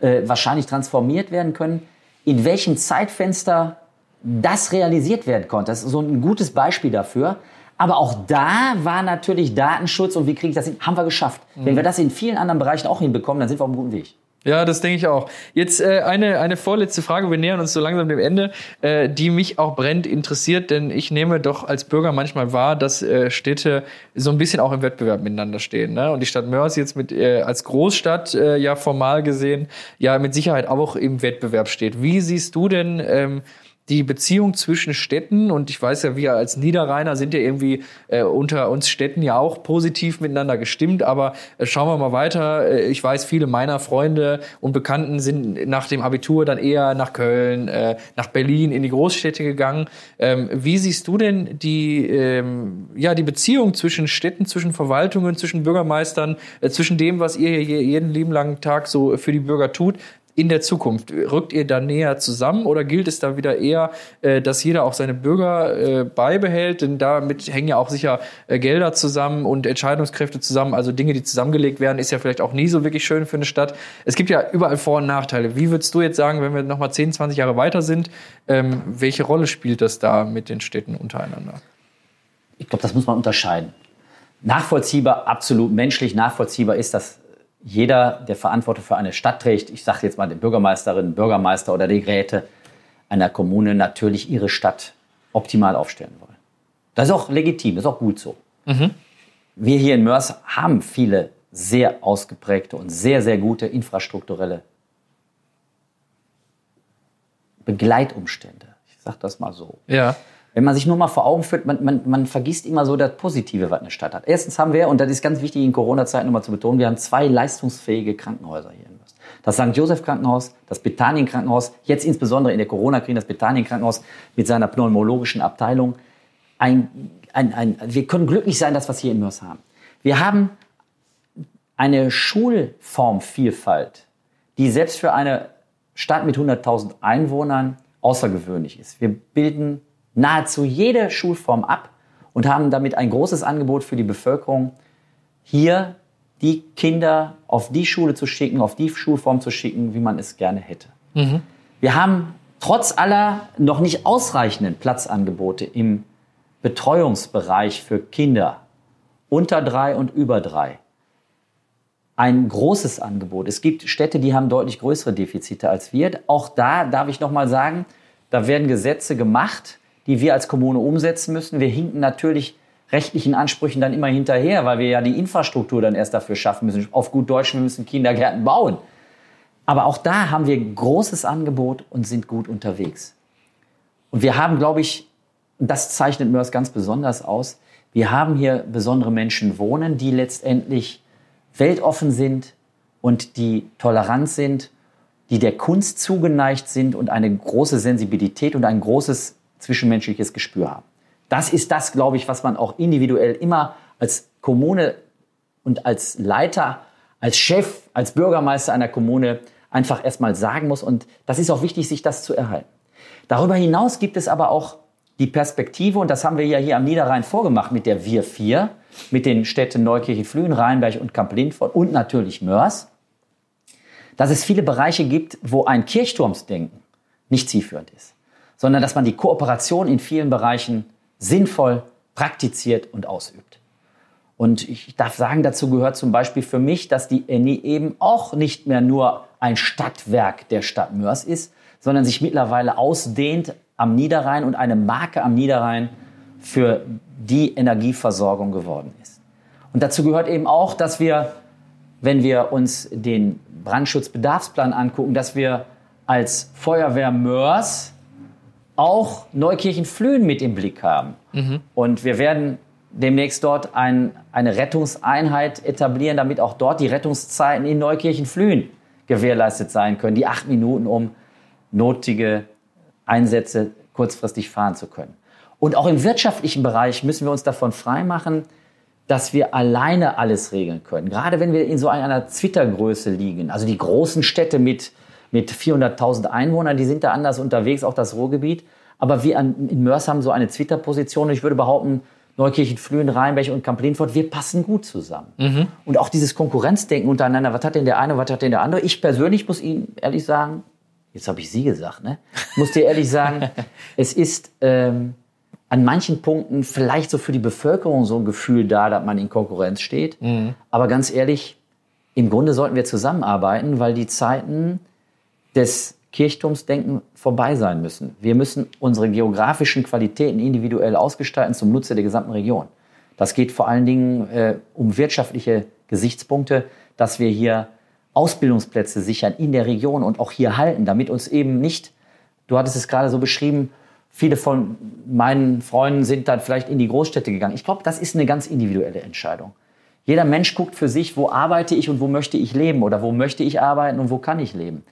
äh, wahrscheinlich transformiert werden können. In welchem Zeitfenster das realisiert werden konnte, das ist so ein gutes Beispiel dafür. Aber auch da war natürlich Datenschutz und wie kriege ich das hin, haben wir geschafft. Mhm. Wenn wir das in vielen anderen Bereichen auch hinbekommen, dann sind wir auf einem guten Weg. Ja, das denke ich auch. Jetzt äh, eine, eine vorletzte Frage, wir nähern uns so langsam dem Ende, äh, die mich auch brennend interessiert, denn ich nehme doch als Bürger manchmal wahr, dass äh, Städte so ein bisschen auch im Wettbewerb miteinander stehen. Ne? Und die Stadt Mörs jetzt mit äh, als Großstadt äh, ja formal gesehen ja mit Sicherheit auch im Wettbewerb steht. Wie siehst du denn ähm, die Beziehung zwischen Städten und ich weiß ja, wir als Niederrheiner sind ja irgendwie äh, unter uns Städten ja auch positiv miteinander gestimmt, aber äh, schauen wir mal weiter. Äh, ich weiß, viele meiner Freunde und Bekannten sind nach dem Abitur dann eher nach Köln, äh, nach Berlin, in die Großstädte gegangen. Ähm, wie siehst du denn die, ähm, ja, die Beziehung zwischen Städten, zwischen Verwaltungen, zwischen Bürgermeistern, äh, zwischen dem, was ihr hier jeden lieben langen Tag so für die Bürger tut? In der Zukunft? Rückt ihr da näher zusammen oder gilt es da wieder eher, äh, dass jeder auch seine Bürger äh, beibehält? Denn damit hängen ja auch sicher äh, Gelder zusammen und Entscheidungskräfte zusammen. Also Dinge, die zusammengelegt werden, ist ja vielleicht auch nie so wirklich schön für eine Stadt. Es gibt ja überall Vor- und Nachteile. Wie würdest du jetzt sagen, wenn wir nochmal 10, 20 Jahre weiter sind, ähm, welche Rolle spielt das da mit den Städten untereinander? Ich glaube, das muss man unterscheiden. Nachvollziehbar, absolut menschlich nachvollziehbar ist das jeder, der Verantwortung für eine Stadt trägt, ich sage jetzt mal den Bürgermeisterin, Bürgermeister oder die Räte einer Kommune, natürlich ihre Stadt optimal aufstellen wollen. Das ist auch legitim, das ist auch gut so. Mhm. Wir hier in Mörs haben viele sehr ausgeprägte und sehr, sehr gute infrastrukturelle Begleitumstände. Ich sage das mal so. Ja wenn man sich nur mal vor Augen führt, man, man, man vergisst immer so das Positive, was eine Stadt hat. Erstens haben wir, und das ist ganz wichtig in Corona-Zeiten nochmal zu betonen, wir haben zwei leistungsfähige Krankenhäuser hier in Mörs. Das St. Joseph Krankenhaus, das Bethanien Krankenhaus, jetzt insbesondere in der Corona-Krise das Bethanien Krankenhaus mit seiner pneumologischen Abteilung. Ein, ein, ein, wir können glücklich sein, dass wir es hier in Mörs haben. Wir haben eine Schulformvielfalt, die selbst für eine Stadt mit 100.000 Einwohnern außergewöhnlich ist. Wir bilden nahezu jede Schulform ab und haben damit ein großes Angebot für die Bevölkerung, hier die Kinder auf die Schule zu schicken, auf die Schulform zu schicken, wie man es gerne hätte. Mhm. Wir haben trotz aller noch nicht ausreichenden Platzangebote im Betreuungsbereich für Kinder unter drei und über drei ein großes Angebot. Es gibt Städte, die haben deutlich größere Defizite als wir. Auch da darf ich noch mal sagen, da werden Gesetze gemacht, die wir als Kommune umsetzen müssen. Wir hinken natürlich rechtlichen Ansprüchen dann immer hinterher, weil wir ja die Infrastruktur dann erst dafür schaffen müssen. Auf gut Deutsch, wir müssen Kindergärten bauen. Aber auch da haben wir großes Angebot und sind gut unterwegs. Und wir haben, glaube ich, das zeichnet Mörs ganz besonders aus, wir haben hier besondere Menschen wohnen, die letztendlich weltoffen sind und die tolerant sind, die der Kunst zugeneigt sind und eine große Sensibilität und ein großes zwischenmenschliches Gespür haben. Das ist das, glaube ich, was man auch individuell immer als Kommune und als Leiter, als Chef, als Bürgermeister einer Kommune einfach erstmal sagen muss. Und das ist auch wichtig, sich das zu erhalten. Darüber hinaus gibt es aber auch die Perspektive, und das haben wir ja hier am Niederrhein vorgemacht mit der Wir 4, mit den Städten Neukirchen, Flühen, Rheinberg und Kamp-Lindfort und natürlich Mörs, dass es viele Bereiche gibt, wo ein Kirchturmsdenken nicht zielführend ist, sondern dass man die Kooperation in vielen Bereichen sinnvoll praktiziert und ausübt. Und ich darf sagen, dazu gehört zum Beispiel für mich, dass die ENI eben auch nicht mehr nur ein Stadtwerk der Stadt Mörs ist, sondern sich mittlerweile ausdehnt am Niederrhein und eine Marke am Niederrhein für die Energieversorgung geworden ist. Und dazu gehört eben auch, dass wir, wenn wir uns den Brandschutzbedarfsplan angucken, dass wir als Feuerwehr Mörs auch Neukirchen-Flühen mit im Blick haben. Mhm. Und wir werden demnächst dort ein, eine Rettungseinheit etablieren, damit auch dort die Rettungszeiten in Neukirchen-Flühen gewährleistet sein können. Die acht Minuten, um notige Einsätze kurzfristig fahren zu können. Und auch im wirtschaftlichen Bereich müssen wir uns davon freimachen, dass wir alleine alles regeln können. Gerade wenn wir in so einer Zwittergröße liegen, also die großen Städte mit, mit 400.000 Einwohnern, die sind da anders unterwegs, auch das Ruhrgebiet. Aber wir an, in Mörs haben so eine Zwitterposition. Ich würde behaupten, Neukirchen, Flühen, Rheinberg und Kamp-Lindfort, wir passen gut zusammen. Mhm. Und auch dieses Konkurrenzdenken untereinander, was hat denn der eine, was hat denn der andere? Ich persönlich muss Ihnen ehrlich sagen, jetzt habe ich Sie gesagt, ne? Muss dir ehrlich sagen, [laughs] es ist ähm, an manchen Punkten vielleicht so für die Bevölkerung so ein Gefühl da, dass man in Konkurrenz steht. Mhm. Aber ganz ehrlich, im Grunde sollten wir zusammenarbeiten, weil die Zeiten des Kirchturmsdenken vorbei sein müssen. Wir müssen unsere geografischen Qualitäten individuell ausgestalten zum Nutze der gesamten Region. Das geht vor allen Dingen äh, um wirtschaftliche Gesichtspunkte, dass wir hier Ausbildungsplätze sichern in der Region und auch hier halten, damit uns eben nicht, du hattest es gerade so beschrieben, viele von meinen Freunden sind dann vielleicht in die Großstädte gegangen. Ich glaube, das ist eine ganz individuelle Entscheidung. Jeder Mensch guckt für sich, wo arbeite ich und wo möchte ich leben oder wo möchte ich arbeiten und wo kann ich leben.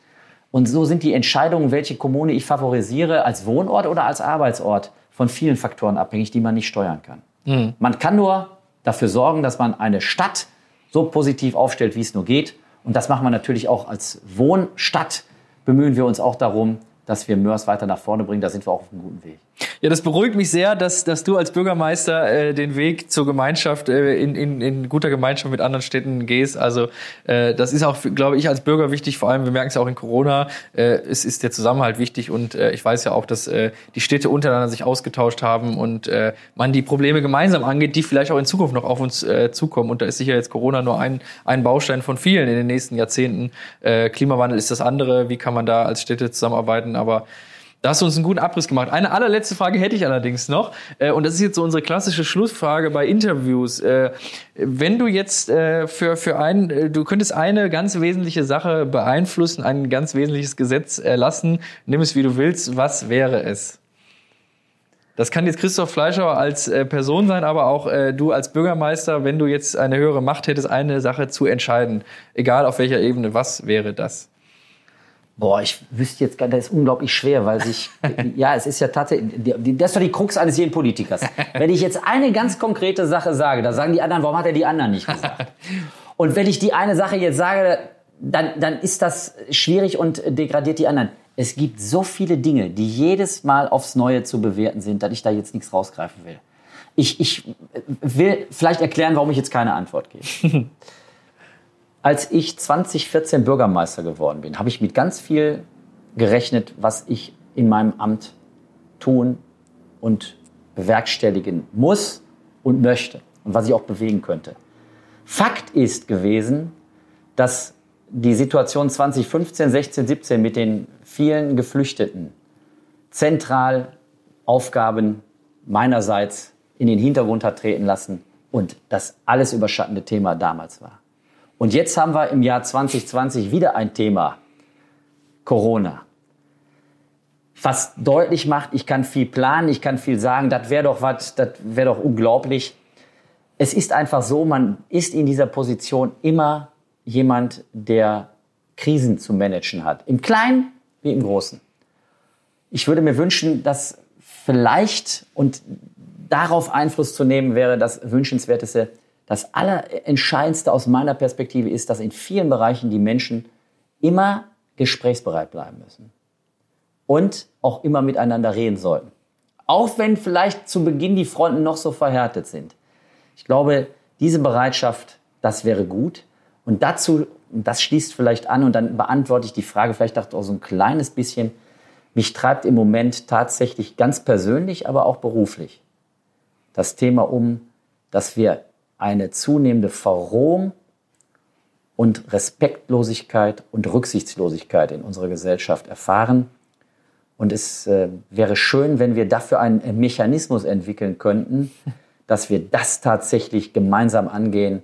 Und so sind die Entscheidungen, welche Kommune ich favorisiere, als Wohnort oder als Arbeitsort, von vielen Faktoren abhängig, die man nicht steuern kann. Mhm. Man kann nur dafür sorgen, dass man eine Stadt so positiv aufstellt, wie es nur geht, und das machen wir natürlich auch als Wohnstadt, bemühen wir uns auch darum, dass wir Mörs weiter nach vorne bringen. Da sind wir auch auf einem guten Weg. Ja, das beruhigt mich sehr, dass, dass du als Bürgermeister äh, den Weg zur Gemeinschaft äh, in, in, in guter Gemeinschaft mit anderen Städten gehst. Also äh, das ist auch, glaube ich, als Bürger wichtig. Vor allem, wir merken es ja auch in Corona, äh, es ist der Zusammenhalt wichtig. Und äh, ich weiß ja auch, dass äh, die Städte untereinander sich ausgetauscht haben und äh, man die Probleme gemeinsam angeht, die vielleicht auch in Zukunft noch auf uns äh, zukommen. Und da ist sicher jetzt Corona nur ein, ein Baustein von vielen in den nächsten Jahrzehnten. Äh, Klimawandel ist das andere. Wie kann man da als Städte zusammenarbeiten? Aber da hast du uns einen guten Abriss gemacht. Eine allerletzte Frage hätte ich allerdings noch. Äh, und das ist jetzt so unsere klassische Schlussfrage bei Interviews. Äh, wenn du jetzt äh, für, für ein, du könntest eine ganz wesentliche Sache beeinflussen, ein ganz wesentliches Gesetz erlassen, nimm es wie du willst, was wäre es? Das kann jetzt Christoph Fleischauer als Person sein, aber auch du als Bürgermeister, wenn du jetzt eine höhere Macht hättest, eine Sache zu entscheiden, egal auf welcher Ebene, was wäre das? Boah, ich wüsste jetzt gar nicht, das ist unglaublich schwer, weil sich, [laughs] ja, es ist ja tatsächlich, das ist doch die Krux eines jeden Politikers. Wenn ich jetzt eine ganz konkrete Sache sage, da sagen die anderen, warum hat er die anderen nicht gesagt? Und wenn ich die eine Sache jetzt sage, dann, dann ist das schwierig und degradiert die anderen. Es gibt so viele Dinge, die jedes Mal aufs Neue zu bewerten sind, dass ich da jetzt nichts rausgreifen will. Ich, ich will vielleicht erklären, warum ich jetzt keine Antwort gebe. [laughs] Als ich 2014 Bürgermeister geworden bin, habe ich mit ganz viel gerechnet, was ich in meinem Amt tun und bewerkstelligen muss und möchte und was ich auch bewegen könnte. Fakt ist gewesen, dass die Situation 2015, 16, 17 mit den vielen Geflüchteten zentral Aufgaben meinerseits in den Hintergrund hat treten lassen und das alles überschattende Thema damals war. Und jetzt haben wir im Jahr 2020 wieder ein Thema, Corona. Was deutlich macht, ich kann viel planen, ich kann viel sagen, das wäre doch was, das wäre doch unglaublich. Es ist einfach so, man ist in dieser Position immer jemand, der Krisen zu managen hat. Im Kleinen wie im Großen. Ich würde mir wünschen, dass vielleicht und darauf Einfluss zu nehmen wäre das Wünschenswerteste. Das Allerentscheidendste aus meiner Perspektive ist, dass in vielen Bereichen die Menschen immer gesprächsbereit bleiben müssen. Und auch immer miteinander reden sollten. Auch wenn vielleicht zu Beginn die Fronten noch so verhärtet sind. Ich glaube, diese Bereitschaft, das wäre gut. Und dazu, das schließt vielleicht an und dann beantworte ich die Frage vielleicht auch so ein kleines bisschen. Mich treibt im Moment tatsächlich ganz persönlich, aber auch beruflich das Thema um, dass wir eine zunehmende Verrohung und Respektlosigkeit und Rücksichtslosigkeit in unserer Gesellschaft erfahren. Und es äh, wäre schön, wenn wir dafür einen Mechanismus entwickeln könnten, [laughs] dass wir das tatsächlich gemeinsam angehen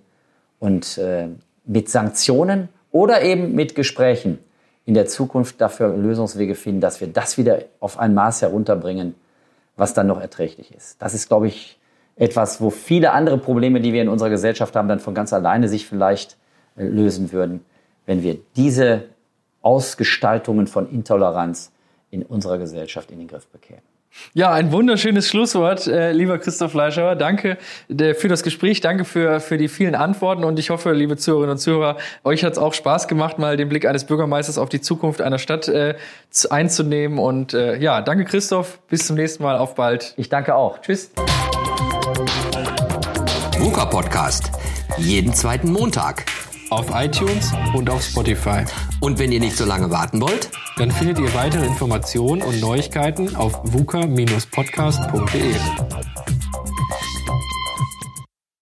und äh, mit Sanktionen oder eben mit Gesprächen in der Zukunft dafür Lösungswege finden, dass wir das wieder auf ein Maß herunterbringen, was dann noch erträglich ist. Das ist, glaube ich, etwas, wo viele andere Probleme, die wir in unserer Gesellschaft haben, dann von ganz alleine sich vielleicht äh, lösen würden, wenn wir diese Ausgestaltungen von Intoleranz in unserer Gesellschaft in den Griff bekämen. Ja, ein wunderschönes Schlusswort, äh, lieber Christoph Fleischauer. Danke der, für das Gespräch, danke für, für die vielen Antworten und ich hoffe, liebe Zuhörerinnen und Zuhörer, euch hat es auch Spaß gemacht, mal den Blick eines Bürgermeisters auf die Zukunft einer Stadt äh, einzunehmen. Und äh, ja, danke Christoph, bis zum nächsten Mal, auf bald. Ich danke auch. Tschüss. VUCA Podcast. Jeden zweiten Montag. Auf iTunes und auf Spotify. Und wenn ihr nicht so lange warten wollt, dann findet ihr weitere Informationen und Neuigkeiten auf vuca-podcast.de.